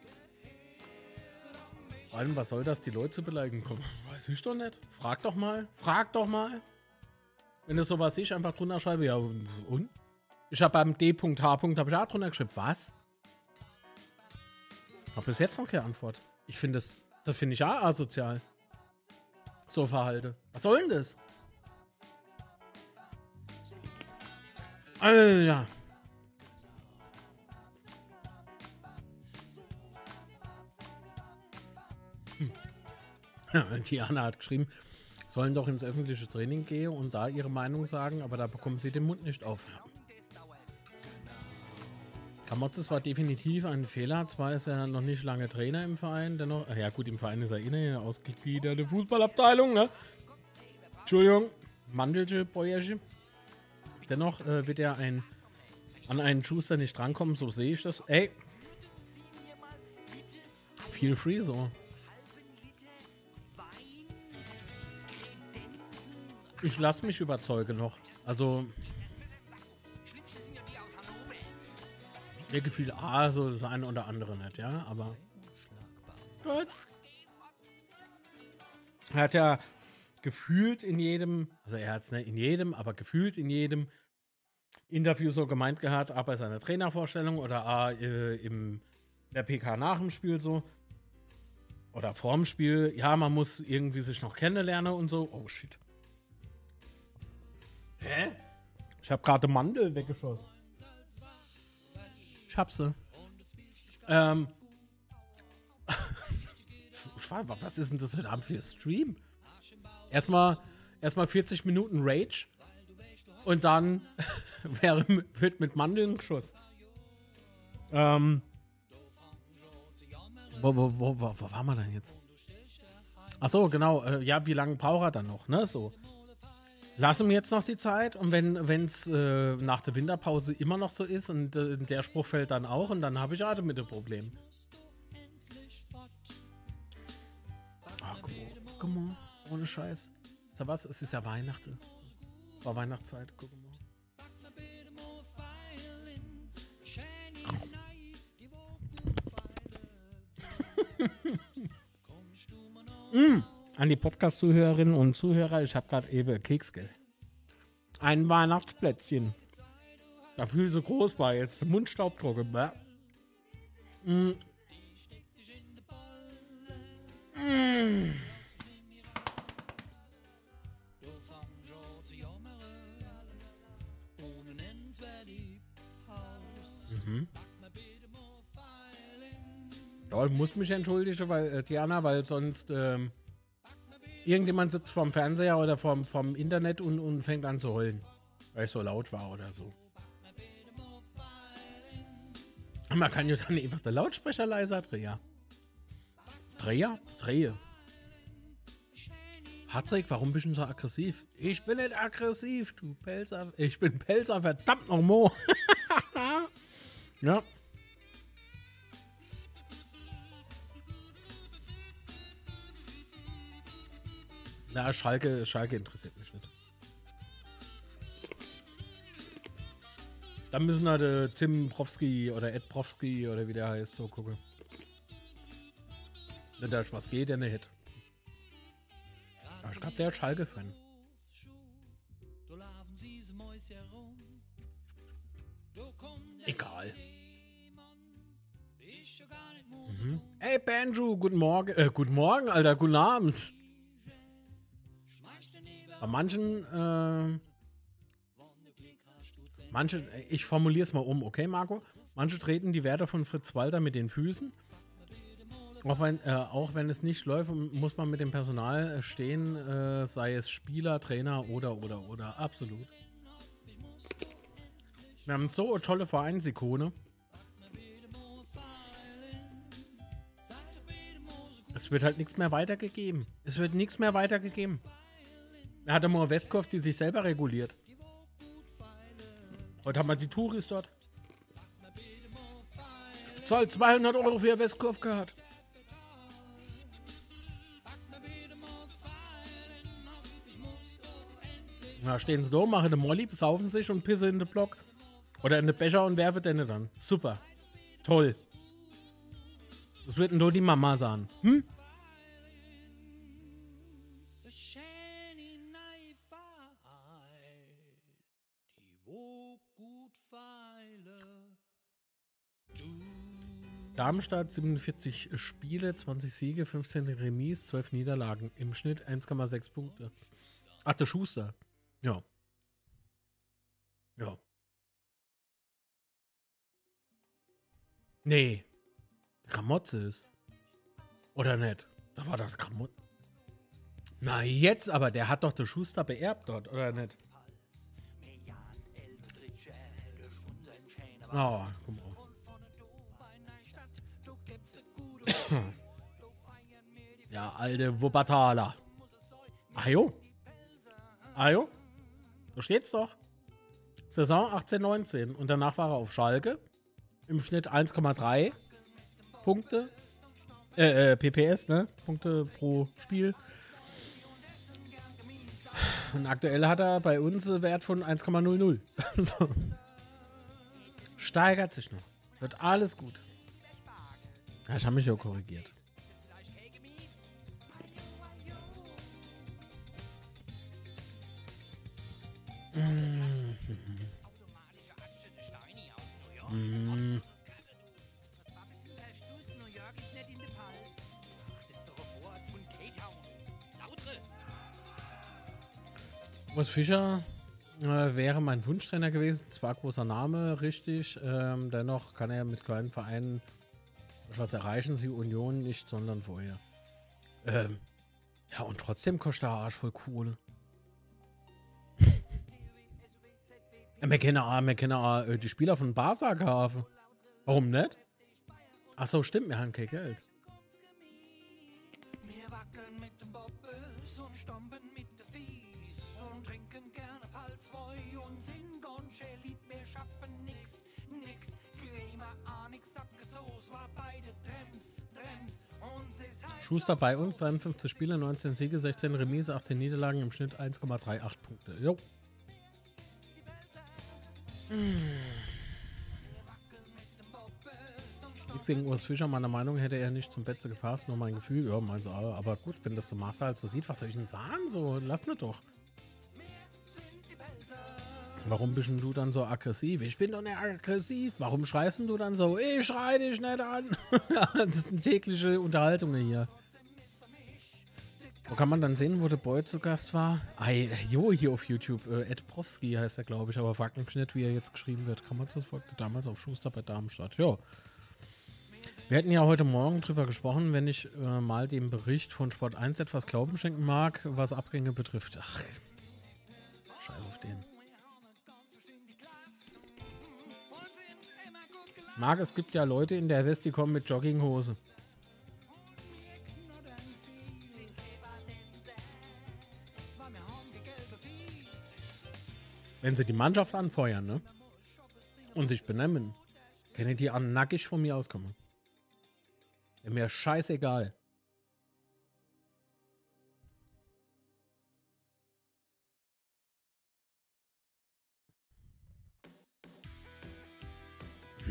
Vor allem, was soll das, die Leute zu beleidigen? Komm, weiß ich doch nicht. Frag doch mal, frag doch mal. Wenn das sowas ist, einfach drunter schreibe, ja und? Ich habe beim D.H. habe ich auch drunter geschrieben, was? Hab bis jetzt noch keine Antwort. Ich finde das, das finde ich auch asozial. So Verhalte. Was soll denn das? Alter. Hm. Diana hat geschrieben, sollen doch ins öffentliche Training gehen und da ihre Meinung sagen, aber da bekommen sie den Mund nicht auf. Kamotzes war definitiv ein Fehler. Zwar ist er noch nicht lange Trainer im Verein, dennoch, ja gut, im Verein ist er eh eine ausgegliederte Fußballabteilung, ne? Entschuldigung, Mandelche Bäuersche. Dennoch äh, wird er ein, an einen Schuster nicht drankommen, so sehe ich das. Ey. Feel free so. Ich lasse mich überzeugen noch. Also. Mir gefiel A so das eine oder andere nicht, ja, aber. Gut. Er hat ja gefühlt in jedem, also er hat es nicht in jedem, aber gefühlt in jedem Interview so gemeint gehabt, A bei seiner Trainervorstellung oder A äh, im der PK nach dem Spiel so. Oder vorm Spiel, ja, man muss irgendwie sich noch kennenlernen und so. Oh shit. Hä? Ich habe gerade Mandel weggeschossen. Ich hab sie. Ähm. was ist denn das heute Abend für Stream? Erstmal, erstmal 40 Minuten Rage und dann wäre, wird mit Mandeln geschossen. Ähm, wo, wo, wo, wo, wo waren wir denn jetzt? Ach so, genau. Äh, ja, wie lange braucht er dann noch? Ne, so. Lass ihm jetzt noch die Zeit und wenn es äh, nach der Winterpause immer noch so ist und äh, der Spruch fällt dann auch und dann habe ich Atemmittelproblem. Ah, guck mal, guck mal, ohne Scheiß. Ist ja was? Es ist ja Weihnachten. War Weihnachtszeit, guck mal. mm an die Podcast-Zuhörerinnen und Zuhörer, ich habe gerade eben Keksgeld. Ein Weihnachtsplätzchen. Da viel so groß war jetzt der Mundstaubdruck. Mm. Mm. Mhm. Ja, ich muss mich entschuldigen, weil, äh, Diana, weil sonst ähm, irgendjemand sitzt vorm Fernseher oder vorm, vorm Internet und, und fängt an zu heulen, weil es so laut war oder so. Man kann ja dann einfach der Lautsprecher leiser drehen. Dreher? Drehe. Patrick, warum bist du so aggressiv? Ich bin nicht aggressiv, du Pelzer. Ich bin Pelzer, verdammt nochmal. ja. Na, Schalke, Schalke interessiert mich nicht. Dann müssen wir der Tim Profsky oder Ed Profsky oder wie der heißt, so gucken. Wenn da was geht, der nicht. Aber ich glaube, der ist Schalke-Fan. Egal. Mhm. Hey Banjo, guten Morgen. Äh, guten Morgen, Alter, guten Abend. Bei manchen, äh, manche, ich formuliere es mal um, okay, Marco? Manche treten die Werte von Fritz Walter mit den Füßen. Auch wenn, äh, auch wenn es nicht läuft, muss man mit dem Personal stehen, äh, sei es Spieler, Trainer oder, oder, oder. Absolut. Wir haben so eine tolle Vereinsikone. Es wird halt nichts mehr weitergegeben. Es wird nichts mehr weitergegeben. Er hat immer Westkurve, die sich selber reguliert. Heute haben wir die Touris dort. Bezahle 200 Euro für Westkurve gehabt. Na, stehen sie da, machen eine Molly, besaufen sich und pissen in den Block. Oder in den Becher und werfen den dann. Super. Toll. Das wird nur die Mama sagen. Hm? Darmstadt 47 Spiele, 20 Siege, 15 Remis, 12 Niederlagen. Im Schnitt 1,6 Punkte. Ach, der Schuster. Ja. Ja. Nee. Gramotze ist. Oder nicht? Da war doch Gramotze. Na, jetzt aber, der hat doch der Schuster beerbt dort, oder nicht? Oh, guck mal. Ja, alte Wuppertaler. Ajo. Ajo. Da steht's doch. Saison 18-19. Und danach war er auf Schalke. Im Schnitt 1,3 Punkte. Äh, äh, PPS, ne? Punkte pro Spiel. Und aktuell hat er bei uns einen Wert von 1,00. Steigert sich noch. Wird alles gut. Ja, ich habe mich auch korrigiert. Mm. Thomas Fischer äh, wäre mein Wunschtrainer gewesen. Zwar großer Name, richtig. Ähm, dennoch kann er mit kleinen Vereinen was erreichen sie Union nicht, sondern vorher. Ähm, ja, und trotzdem kostet der Arsch voll Kohle. wir kennen auch, wir kennen auch äh, die Spieler von Barca kaufen. Warum nicht? Achso, stimmt, wir haben kein Geld. Schuster bei uns, 53 Spiele, 19 Siege, 16 Remise, 18 Niederlagen, im Schnitt 1,38 Punkte. Jo. Boxing Urs Fischer, meiner Meinung hätte er nicht zum Betze gepasst, nur mein Gefühl. Ja, meinst du, aber gut, wenn das der Master halt so sieht, was soll ich denn sagen? So, lass nicht doch. Warum bist du dann so aggressiv? Ich bin doch nicht aggressiv. Warum schreist du dann so? Ich schrei dich nicht an. das sind tägliche Unterhaltungen hier. Wo kann man dann sehen, wo der Boy zu Gast war? Ah, jo, hier auf YouTube. Äh, Ed Profsky heißt er, glaube ich, aber fragt mich nicht, wie er jetzt geschrieben wird. Kann man das folgte damals auf Schuster bei Darmstadt? Ja. Wir hätten ja heute Morgen drüber gesprochen, wenn ich äh, mal dem Bericht von Sport 1 etwas Glauben schenken mag, was Abgänge betrifft. Ach, scheiß auf den. Marc, es gibt ja Leute in der West, die kommen mit Jogginghose. Wenn sie die Mannschaft anfeuern, ne? Und sich benennen, können die an nackig von mir auskommen. Mir scheißegal.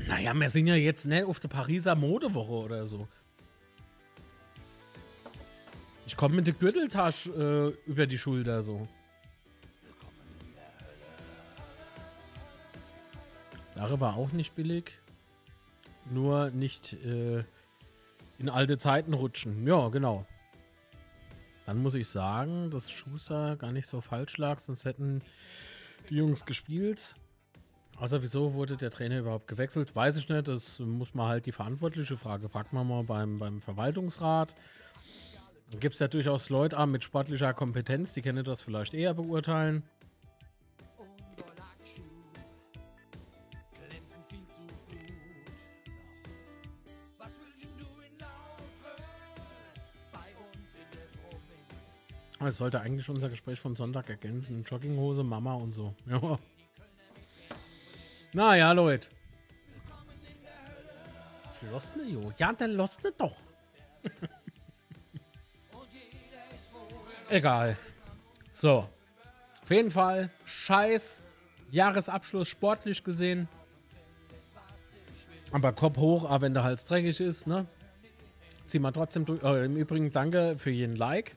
Naja, wir sind ja jetzt nicht auf der Pariser Modewoche oder so. Ich komme mit der Gürteltasche äh, über die Schulter so. Sache war auch nicht billig. Nur nicht äh, in alte Zeiten rutschen. Ja, genau. Dann muss ich sagen, dass Schuster gar nicht so falsch lag, sonst hätten die Jungs gespielt. Außer wieso wurde der Trainer überhaupt gewechselt? Weiß ich nicht. Das muss man halt die verantwortliche Frage. Fragt man mal beim, beim Verwaltungsrat. Gibt es ja durchaus Leute mit sportlicher Kompetenz, die können das vielleicht eher beurteilen. Es sollte eigentlich unser Gespräch von Sonntag ergänzen. Jogginghose, Mama und so. Ja. Naja, Leute. Lost ne, jo. Ja, dann lost ne doch. Egal. So. Auf jeden Fall, scheiß Jahresabschluss sportlich gesehen. Aber Kopf hoch, aber wenn der Hals dreckig ist, ne? Zieh mal trotzdem durch. Oh, Im Übrigen danke für jeden Like.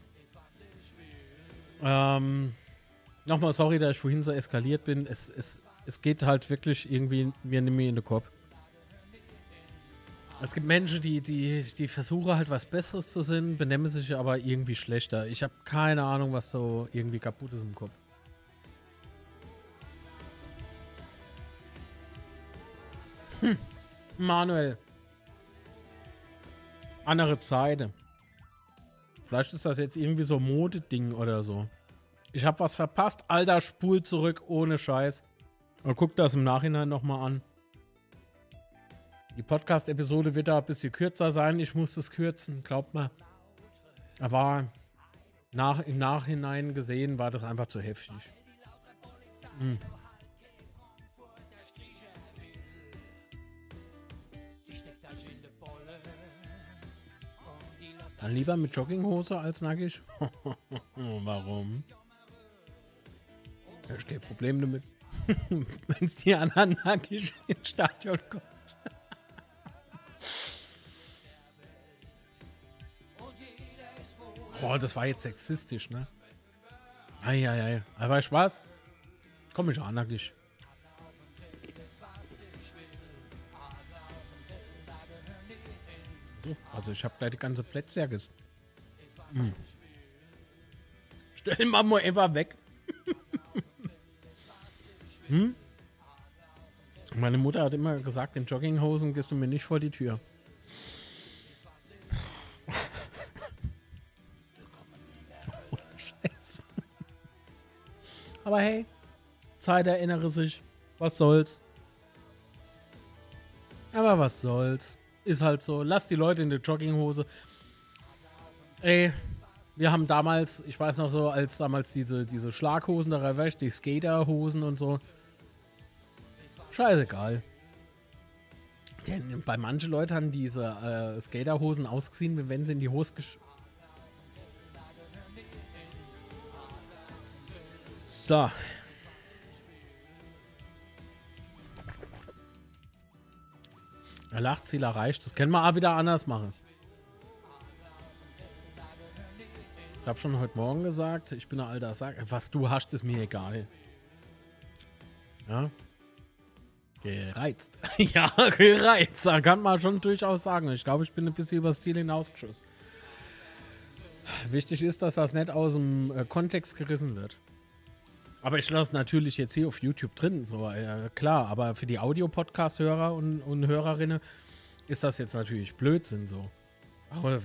Ähm, Nochmal sorry, dass ich vorhin so eskaliert bin. Es, es, es geht halt wirklich irgendwie mir nicht mehr in den Kopf. Es gibt Menschen, die, die, die versuchen halt was Besseres zu sein, benehmen sich aber irgendwie schlechter. Ich habe keine Ahnung, was so irgendwie kaputt ist im Kopf. Hm. Manuel. Andere Zeiten. Vielleicht ist das jetzt irgendwie so ein Modeding oder so. Ich habe was verpasst. Alter, spul zurück ohne Scheiß. Und guck das im Nachhinein nochmal an. Die Podcast-Episode wird da ein bisschen kürzer sein. Ich muss es kürzen, glaubt mal. Aber nach, im Nachhinein gesehen war das einfach zu heftig. Hm. Dann lieber mit Jogginghose als nackig? Warum? Ich kein Problem damit. Wenn es die nackig ins Stadion kommt. Boah, das war jetzt sexistisch, ne? Eieiei. Aber ich was? Komm ich nackig. Also ich habe gleich die ganze Plätze hm. Stell mal mal einfach weg. Hm? Meine Mutter hat immer gesagt, in Jogginghosen gehst du mir nicht vor die Tür. oh, Scheiße. Aber hey, Zeit erinnere sich. Was soll's? Aber was soll's? Ist halt so. Lass die Leute in der Jogginghose. Ey, wir haben damals, ich weiß noch so, als damals diese, diese Schlaghosen da rein, die Skaterhosen und so. Scheißegal. Denn bei manchen Leuten haben diese äh, Skaterhosen ausgesehen, wenn sie in die Hose gesch... So. Er lacht, Ziel erreicht. Das können wir auch wieder anders machen. Ich habe schon heute Morgen gesagt, ich bin ein alter Sack. Was du hast, ist mir egal. Ja. Gereizt. ja, gereizt. Da kann man schon durchaus sagen. Ich glaube, ich bin ein bisschen übers Ziel hinausgeschossen. Wichtig ist, dass das nicht aus dem äh, Kontext gerissen wird. Aber ich lasse natürlich jetzt hier auf YouTube drin, so äh, klar. Aber für die Audio-Podcast-Hörer und, und Hörerinnen ist das jetzt natürlich Blödsinn so. Aber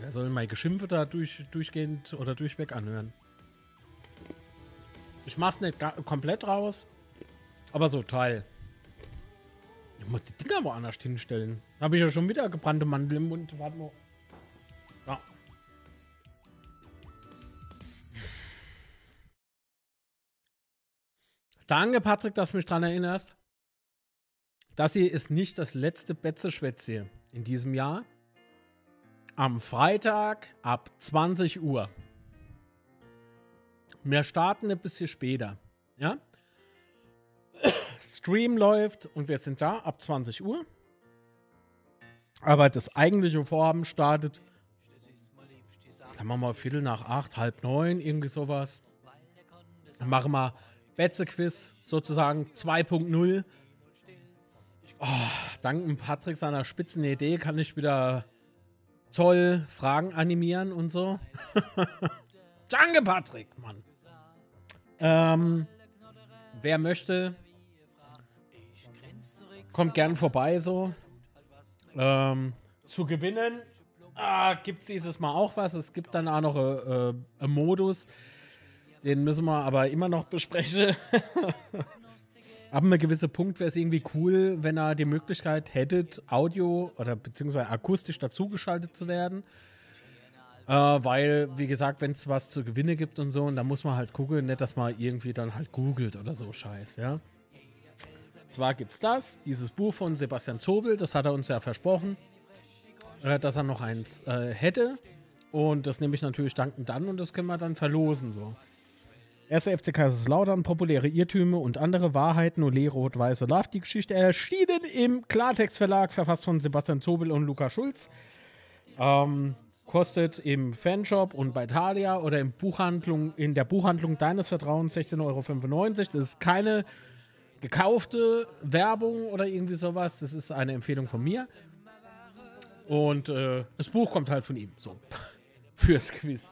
wer soll mein Geschimpfe da durch, durchgehend oder durchweg anhören? Ich mach's nicht komplett raus, aber so Teil. Ich muss die Dinger woanders hinstellen. Habe ich ja schon wieder gebrannte Mandel im Mund. Warte mal. Ja. Danke, Patrick, dass du mich daran erinnerst. Das hier ist nicht das letzte Betze-Schwätze in diesem Jahr. Am Freitag ab 20 Uhr. Wir starten ein bisschen später. Ja? Stream läuft und wir sind da ab 20 Uhr. Aber das eigentliche Vorhaben startet, dann machen wir Viertel nach acht, halb neun, irgendwie sowas. Dann machen wir Betze-Quiz sozusagen 2.0. Oh, dank Patrick seiner spitzen Idee kann ich wieder toll Fragen animieren und so. Danke, Patrick, Mann. Ähm, wer möchte, kommt gern vorbei so. Ähm, zu gewinnen ah, gibt es dieses Mal auch was. Es gibt dann auch noch äh, äh, einen Modus. Den müssen wir aber immer noch besprechen. Ab einem gewissen Punkt wäre es irgendwie cool, wenn er die Möglichkeit hättet, Audio oder beziehungsweise akustisch dazugeschaltet zu werden. Äh, weil, wie gesagt, wenn es was zu gewinnen gibt und so, und da muss man halt gucken, nicht, dass man irgendwie dann halt googelt oder so Scheiß, ja. Zwar gibt es das, dieses Buch von Sebastian Zobel, das hat er uns ja versprochen, äh, dass er noch eins äh, hätte. Und das nehme ich natürlich dankend an und das können wir dann verlosen so. Erster FC Kaiserslautern, populäre Irrtümer und andere Wahrheiten und Lehre Rot-Weiß Love. Die Geschichte erschienen im Klartext-Verlag, verfasst von Sebastian Zobel und Luca Schulz. Ähm, kostet im Fanshop und bei Thalia oder in, Buchhandlung, in der Buchhandlung deines Vertrauens 16,95 Euro. Das ist keine gekaufte Werbung oder irgendwie sowas. Das ist eine Empfehlung von mir. Und äh, das Buch kommt halt von ihm. So. Fürs Quiz.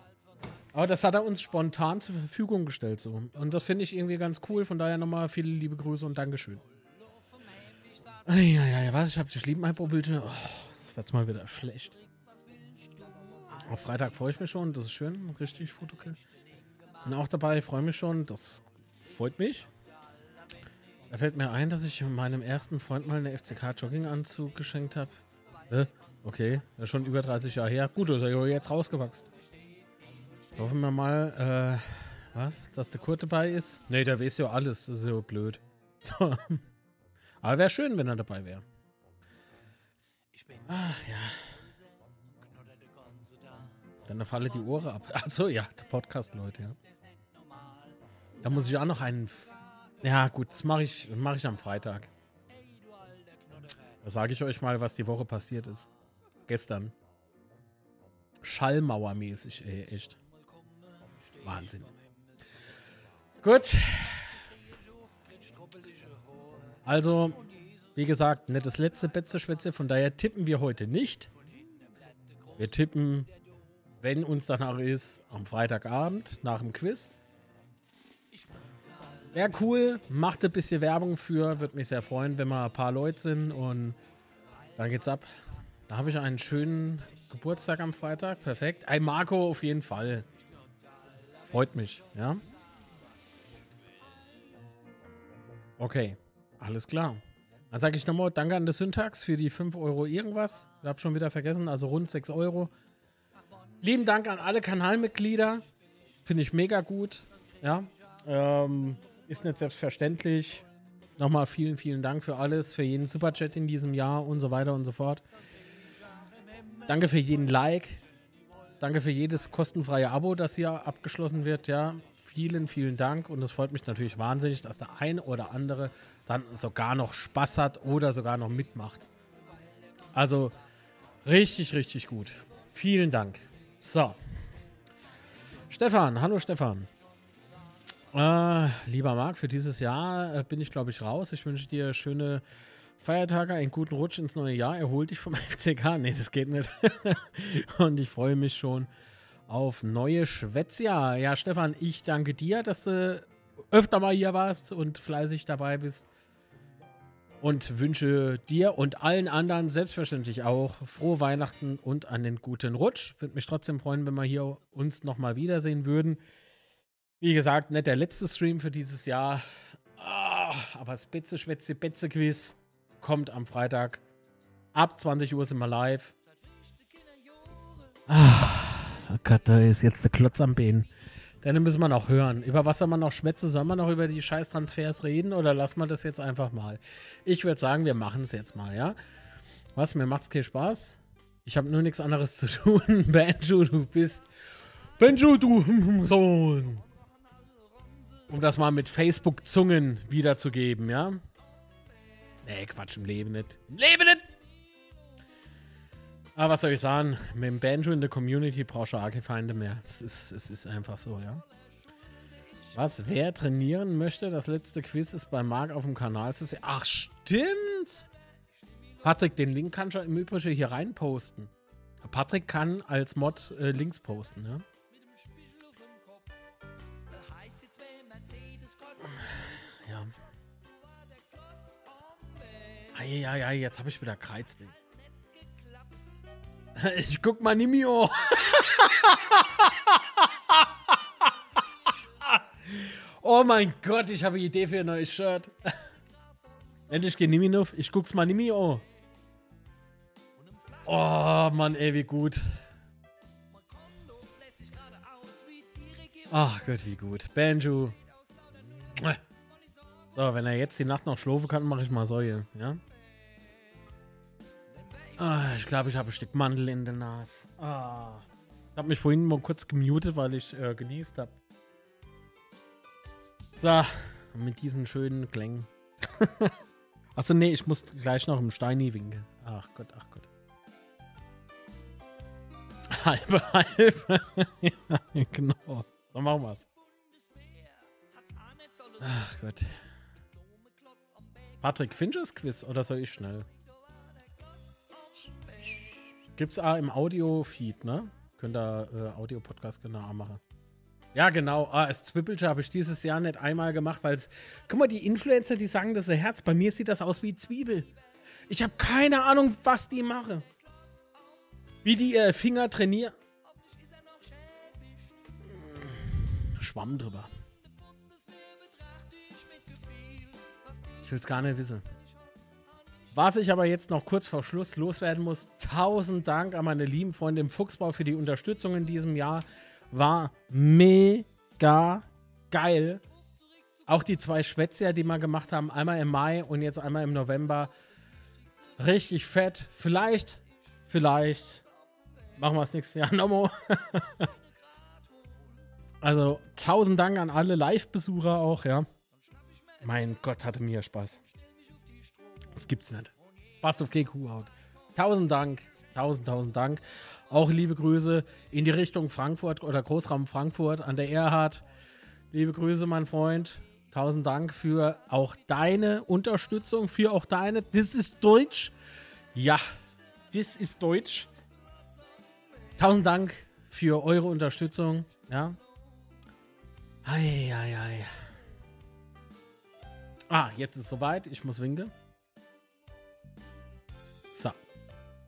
Aber das hat er uns spontan zur Verfügung gestellt. So. Und das finde ich irgendwie ganz cool. Von daher nochmal viele liebe Grüße und Dankeschön. Ja, ja, ja, was? Ich habe dich lieb, mein Bildschirm. Oh, das wird mal wieder schlecht. Auf Freitag freue ich mich schon. Das ist schön. Richtig Fotokill. Bin auch dabei. Freue mich schon. Das freut mich. Da fällt mir ein, dass ich meinem ersten Freund mal eine FCK-Jogginganzug geschenkt habe. Äh, okay, ja, schon über 30 Jahre her. Gut, ist er jetzt rausgewachsen. Hoffen wir mal, äh, was? Dass der Kurt dabei ist? Nee, der weiß ja alles. Das ist ja blöd. Aber wäre schön, wenn er dabei wäre. Ach ja. Dann falle die Ohren ab. Achso, ja, der Podcast, Leute, ja. Da muss ich auch noch einen. Ja, gut, das mache ich, mach ich am Freitag. Da sage ich euch mal, was die Woche passiert ist. Gestern. Schallmauermäßig, ey, echt. Wahnsinn. Gut. Also, wie gesagt, nicht das letzte Betze-Schwätze, von daher tippen wir heute nicht. Wir tippen, wenn uns danach ist, am Freitagabend nach dem Quiz. Wäre cool, macht ein bisschen Werbung für, würde mich sehr freuen, wenn wir ein paar Leute sind und dann geht's ab. Da habe ich einen schönen Geburtstag am Freitag, perfekt. Ein Marco auf jeden Fall. Freut mich, ja. Okay, alles klar. Dann sage ich nochmal Danke an das Syntax für die 5 Euro irgendwas. Ich habe schon wieder vergessen, also rund 6 Euro. Lieben Dank an alle Kanalmitglieder. Finde ich mega gut. Ja, ähm, ist nicht selbstverständlich. Nochmal vielen, vielen Dank für alles, für jeden Superchat in diesem Jahr und so weiter und so fort. Danke für jeden Like, Danke für jedes kostenfreie Abo, das hier abgeschlossen wird. Ja, vielen, vielen Dank. Und es freut mich natürlich wahnsinnig, dass der eine oder andere dann sogar noch Spaß hat oder sogar noch mitmacht. Also richtig, richtig gut. Vielen Dank. So. Stefan, hallo Stefan. Äh, lieber Marc, für dieses Jahr äh, bin ich, glaube ich, raus. Ich wünsche dir schöne Feiertage, einen guten Rutsch ins neue Jahr. Erhol dich vom FCK. Nee, das geht nicht. Und ich freue mich schon auf neue Schwätzjahr. Ja, Stefan, ich danke dir, dass du öfter mal hier warst und fleißig dabei bist. Und wünsche dir und allen anderen selbstverständlich auch frohe Weihnachten und einen guten Rutsch. Würde mich trotzdem freuen, wenn wir hier uns nochmal wiedersehen würden. Wie gesagt, nicht der letzte Stream für dieses Jahr. Ah, aber Spitze, Schwätze, Betze Quiz kommt am Freitag. Ab 20 Uhr sind wir live. Ah, oh Gott, da ist jetzt der Klotz am Bein. Dann müssen wir noch hören. Über was soll man noch schwätzen? Soll man noch über die Scheiß-Transfers reden oder lassen wir das jetzt einfach mal? Ich würde sagen, wir machen es jetzt mal, ja? Was? Mir macht's keinen Spaß? Ich habe nur nichts anderes zu tun. Benjo, du bist. Benjo, du Sohn um das mal mit Facebook-Zungen wiederzugeben, ja? Nee, Quatsch, im Leben nicht. Im Leben nicht! Aber was soll ich sagen? Mit dem Banjo in der Community brauchst du keine Feinde mehr. Es ist, es ist einfach so, ja? Was? Wer trainieren möchte? Das letzte Quiz ist bei Marc auf dem Kanal zu sehen. Ach, stimmt! Patrick, den Link kannst du im Übrigen hier rein posten. Patrick kann als Mod äh, Links posten, ja? Eieiei, jetzt habe ich wieder Kreuzweh. Ich guck mal Nimio. oh mein Gott, ich habe eine Idee für ein neues Shirt. Endlich Niminuff. Ich guck's mal Nimio. Oh Mann, ey, wie gut. Ach Gott, wie gut. Banjo. So, wenn er jetzt die Nacht noch schlafen kann, mache ich mal Säue, ja? Ah, ich glaube, ich habe ein Stück Mandel in der Nase. Ah. Ich habe mich vorhin mal kurz gemutet, weil ich äh, genießt habe. So, mit diesen schönen Klängen. Achso, nee, ich muss gleich noch im Steini winken. Ach Gott, ach Gott. Halbe, halbe. ja, genau. So machen wir's. Ach Gott. Patrick Finches Quiz oder soll ich schnell? Gibt's auch im Audio-Feed, ne? Könnt ihr äh, Audio-Podcast genau machen. Ja, genau. Ah, als Zwippelche habe ich dieses Jahr nicht einmal gemacht, weil es. Guck mal, die Influencer, die sagen, das ist ein Herz. Bei mir sieht das aus wie Zwiebel. Ich habe keine Ahnung, was die machen. Wie die äh, Finger trainieren. Schwamm drüber. Ich will es gar nicht wissen. Was ich aber jetzt noch kurz vor Schluss loswerden muss, tausend Dank an meine lieben Freunde im Fuchsbau für die Unterstützung in diesem Jahr. War mega geil. Auch die zwei Schwätzer, die wir gemacht haben, einmal im Mai und jetzt einmal im November. Richtig fett. Vielleicht, vielleicht machen wir es nächstes Jahr nochmal. also tausend Dank an alle Live-Besucher auch, ja. Mein Gott, hatte mir Spaß. Das gibt's nicht. Passt auf Kuhhaut. Tausend Dank. Tausend, tausend Dank. Auch liebe Grüße in die Richtung Frankfurt oder Großraum Frankfurt an der Erhard. Liebe Grüße, mein Freund. Tausend Dank für auch deine Unterstützung, für auch deine. Das ist Deutsch. Ja, das ist Deutsch. Tausend Dank für eure Unterstützung. Ja. Ei, ei, ei. Ah, jetzt ist es soweit. Ich muss winken.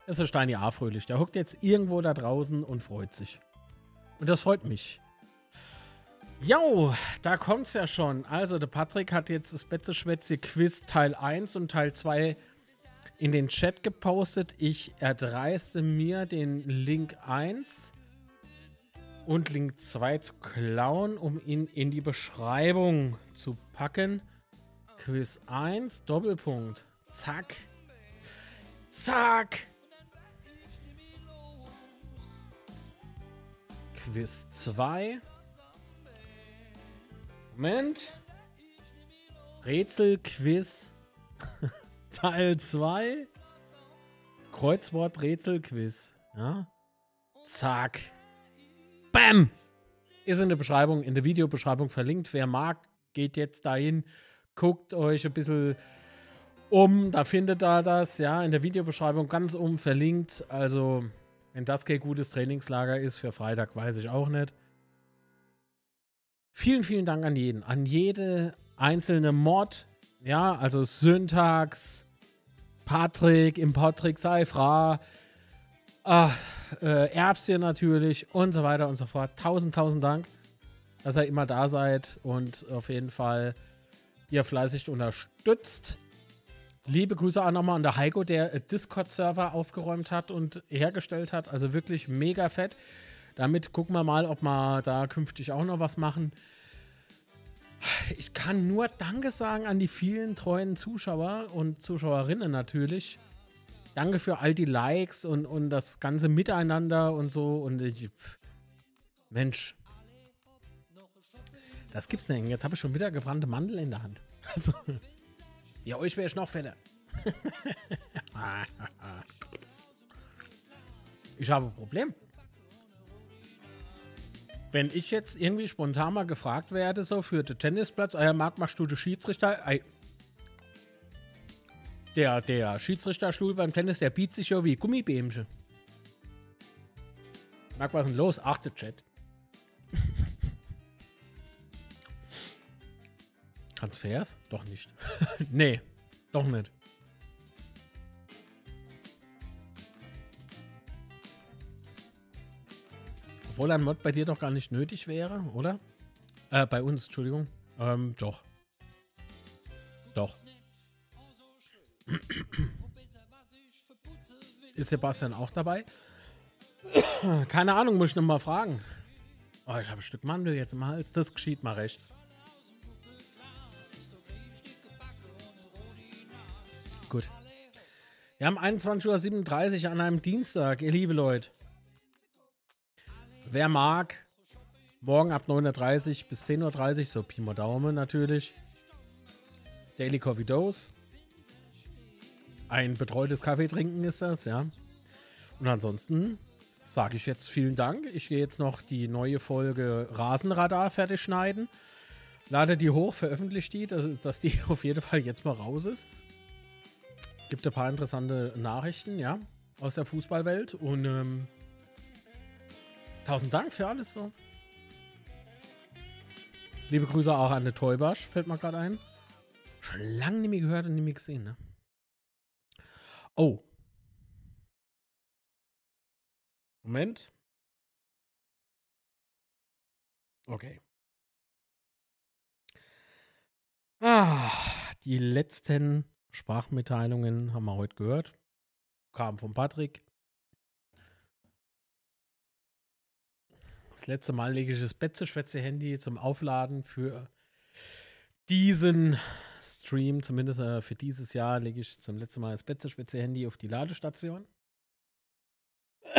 Ist der Steini A fröhlich. Der hockt jetzt irgendwo da draußen und freut sich. Und das freut mich. Jo, da kommt's ja schon. Also, der Patrick hat jetzt das Betzeschwätze Quiz Teil 1 und Teil 2 in den Chat gepostet. Ich erdreiste mir den Link 1 und Link 2 zu klauen, um ihn in die Beschreibung zu packen. Quiz 1, Doppelpunkt. Zack. Zack. Quiz 2. Moment. Rätselquiz Teil 2. Kreuzwort-Rätsel-Quiz. Ja? Zack. Bam! Ist in der Beschreibung, in der Videobeschreibung verlinkt. Wer mag, geht jetzt dahin, guckt euch ein bisschen um, da findet ihr das, ja, in der Videobeschreibung ganz um verlinkt. Also, wenn das kein gutes Trainingslager ist für Freitag, weiß ich auch nicht. Vielen, vielen Dank an jeden, an jede einzelne Mod, ja, also Syntax, Patrick, Importrick, Seifra, ah, äh, Erbschen natürlich und so weiter und so fort. Tausend, tausend Dank, dass ihr immer da seid und auf jeden Fall ihr fleißig unterstützt. Liebe Grüße auch nochmal an der Heiko, der Discord-Server aufgeräumt hat und hergestellt hat. Also wirklich mega fett. Damit gucken wir mal, ob wir da künftig auch noch was machen. Ich kann nur Danke sagen an die vielen treuen Zuschauer und Zuschauerinnen natürlich. Danke für all die Likes und, und das ganze Miteinander und so. Und ich, Mensch, das gibt's nicht. Jetzt habe ich schon wieder gebrannte Mandel in der Hand. Also, ja, euch wäre ich noch fetter. ich habe ein Problem. Wenn ich jetzt irgendwie spontan mal gefragt werde, so für den Tennisplatz, euer Marc, machst du den Schiedsrichter? Der, der Schiedsrichterstuhl beim Tennis, der bietet sich ja wie Gummibämchen. Marc, was ist denn los? Achte Chat. Transfers? Doch nicht. nee, doch nicht. Obwohl ein Mod bei dir doch gar nicht nötig wäre, oder? Äh, bei uns, Entschuldigung. Ähm, doch. Doch. Ist Sebastian auch dabei? Keine Ahnung, muss ich nochmal fragen. Oh, ich habe ein Stück Mandel jetzt im Hals. Das geschieht mal recht. Wir haben 21.37 Uhr an einem Dienstag, ihr liebe Leute. Wer mag, morgen ab 9.30 Uhr bis 10.30 Uhr, so Pi mal Daumen natürlich. Daily Coffee Dose. Ein betreutes Kaffee trinken ist das, ja. Und ansonsten sage ich jetzt vielen Dank. Ich gehe jetzt noch die neue Folge Rasenradar fertig schneiden. Lade die hoch, veröffentliche die, dass, dass die auf jeden Fall jetzt mal raus ist. Gibt ein paar interessante Nachrichten, ja, aus der Fußballwelt. Und ähm, tausend Dank für alles so. Liebe Grüße auch an der Teubasch, fällt mir gerade ein. Schon lange nicht mehr gehört und nicht mehr gesehen, ne? Oh. Moment. Okay. Ah, die letzten Sprachmitteilungen haben wir heute gehört. Kam von Patrick. Das letzte Mal lege ich das Betze-Schwätze-Handy zum Aufladen für diesen Stream, zumindest äh, für dieses Jahr, lege ich zum letzten Mal das Betze-Schwätze-Handy auf die Ladestation.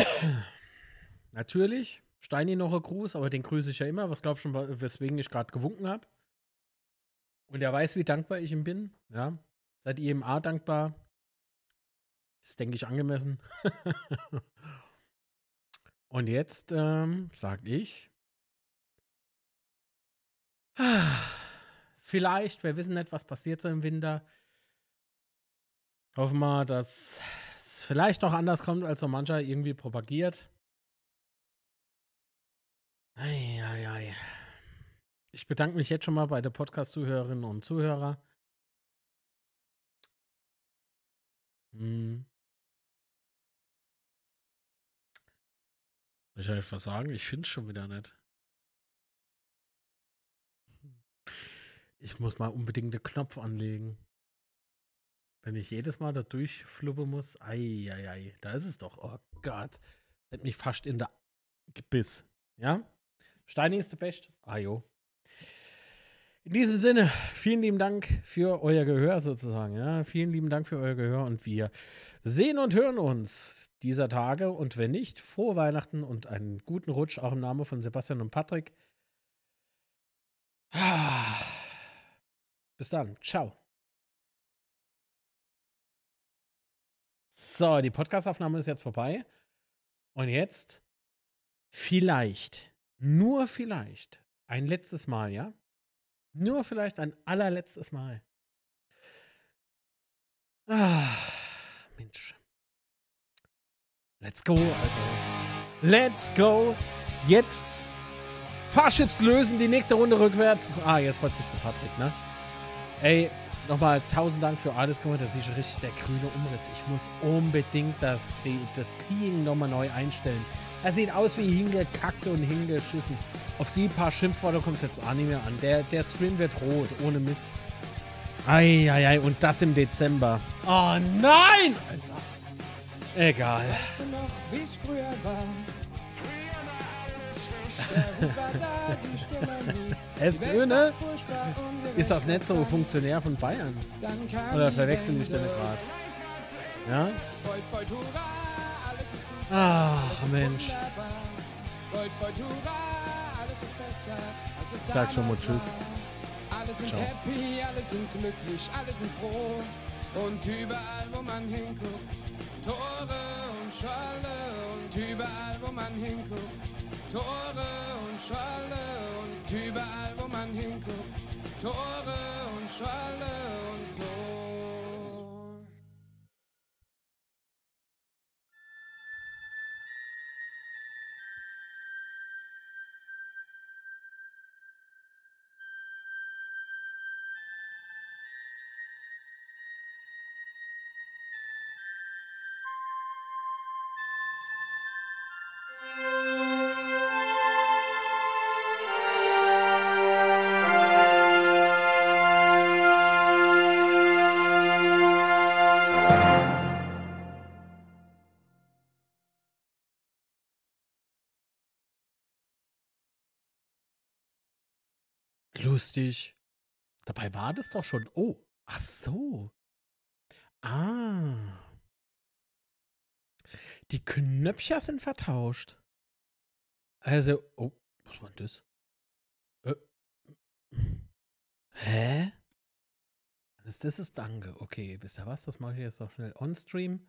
Natürlich, Steini noch ein Gruß, aber den grüße ich ja immer. Was glaubst du, weswegen ich gerade gewunken habe? Und er weiß, wie dankbar ich ihm bin. Ja, Seid ihr IMA dankbar? Ist, denke ich, angemessen. Und jetzt ähm, sage ich, vielleicht, wir wissen nicht, was passiert so im Winter. Hoffen wir, dass es vielleicht noch anders kommt, als so mancher irgendwie propagiert. Eieiei. Ich bedanke mich jetzt schon mal bei der Podcast-Zuhörerinnen und Zuhörer. Hm. Ich einfach sagen, ich finde schon wieder nicht. Ich muss mal unbedingt den Knopf anlegen. Wenn ich jedes Mal da durchfluppe muss, ei, ei, ei, da ist es doch. Oh Gott. Hat mich fast in der Gebiss. Ja? Steini ist der Best. Ah, jo. In diesem Sinne, vielen lieben Dank für euer Gehör sozusagen. Ja, vielen lieben Dank für euer Gehör und wir sehen und hören uns dieser Tage und wenn nicht, frohe Weihnachten und einen guten Rutsch auch im Namen von Sebastian und Patrick. Bis dann. Ciao. So, die Podcastaufnahme ist jetzt vorbei. Und jetzt vielleicht, nur vielleicht, ein letztes Mal, ja? Nur vielleicht ein allerletztes Mal. Ah, Mensch. Let's go, also. Let's go. Jetzt Fahrschiffs lösen, die nächste Runde rückwärts. Ah, jetzt freut sich der Patrick, ne? Ey, nochmal tausend Dank für alles. Guck mal, das ist richtig der grüne Umriss. Ich muss unbedingt das, die, das Keying nochmal neu einstellen. Er sieht aus wie hingekackt und hingeschissen. Auf die paar Schimpfworte kommt es jetzt auch nicht mehr an. Der, der Screen wird rot, ohne Mist. Eieiei, und das im Dezember. Oh nein! Alter. Egal. Weißt du noch, wie's früher war? Es Grüne? Ist das nicht so Funktionär von Bayern? Oder verwechseln ich denn gerade? Ja? Ach, Mensch. Ich sag schon mal Tschüss. Alle sind Ciao. happy, alle sind glücklich, alle sind froh. Und überall, wo man hinguckt, Tore und Scholle. Und überall, wo man hinguckt, Tore und Scholle. Und überall, wo man hinguckt, Tore und Scholle und Lustig. Dabei war das doch schon. Oh, ach so. Ah. Die Knöpfchen sind vertauscht. Also, oh, was war das? Äh. Hä? Das, das ist Danke. Okay, wisst ihr was? Das mache ich jetzt noch schnell on-stream.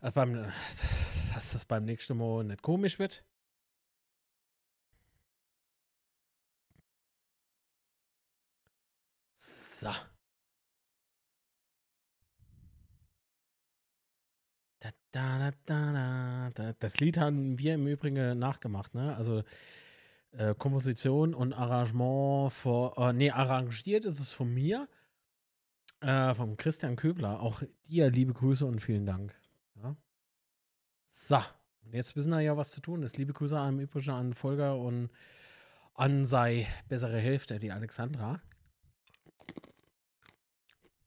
Dass, dass das beim nächsten Mal nicht komisch wird. So. Da, da, da, da, da, da. Das Lied haben wir im Übrigen nachgemacht, ne? Also äh, Komposition und Arrangement vor, äh, nee, arrangiert ist es von mir, äh, vom Christian Köbler. Auch dir liebe Grüße und vielen Dank. Ja. So, und jetzt wissen wir ja, was zu tun ist. Liebe Grüße an im Übrigen an Volker und an sei bessere Hälfte, die Alexandra.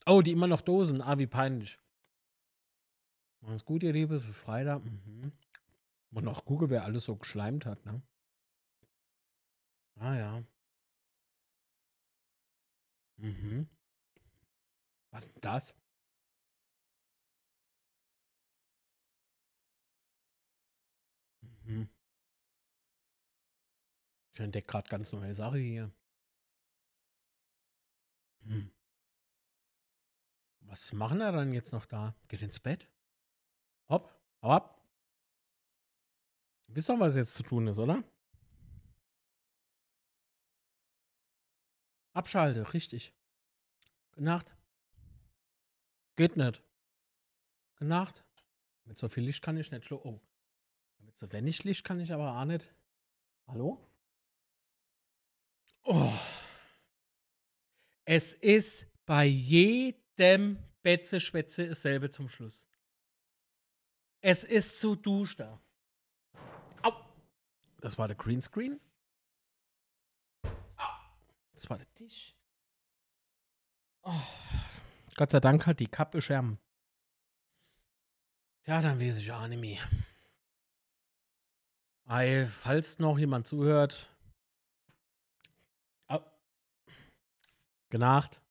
Oh, die immer noch Dosen. Ah, wie peinlich. Alles gut, ihr Liebe, für Freitag. Mhm. Und noch gucke, wer alles so geschleimt hat, ne? Ah ja. Mhm. Was ist das? Mhm. Ich entdecke gerade ganz neue Sache hier. Hm. Was machen wir dann jetzt noch da? Geht ins Bett? Hopp, hau ab. Wisst doch, was jetzt zu tun ist, oder? Abschalte, richtig. Gute Nacht. Geht nicht. Gute Nacht. Mit so viel Licht kann ich nicht schlo. Oh. Mit so wenig Licht kann ich aber auch nicht. Hallo? Oh. Es ist bei jedem Betze-Schwätze dasselbe zum Schluss. Es ist zu dusch da. Au. Das war der Greenscreen. Das war der Tisch. Oh. Gott sei Dank hat die Kappe Scherben. Ja, dann weiß ich auch nicht mehr. Ei, falls noch jemand zuhört. Au. Genacht.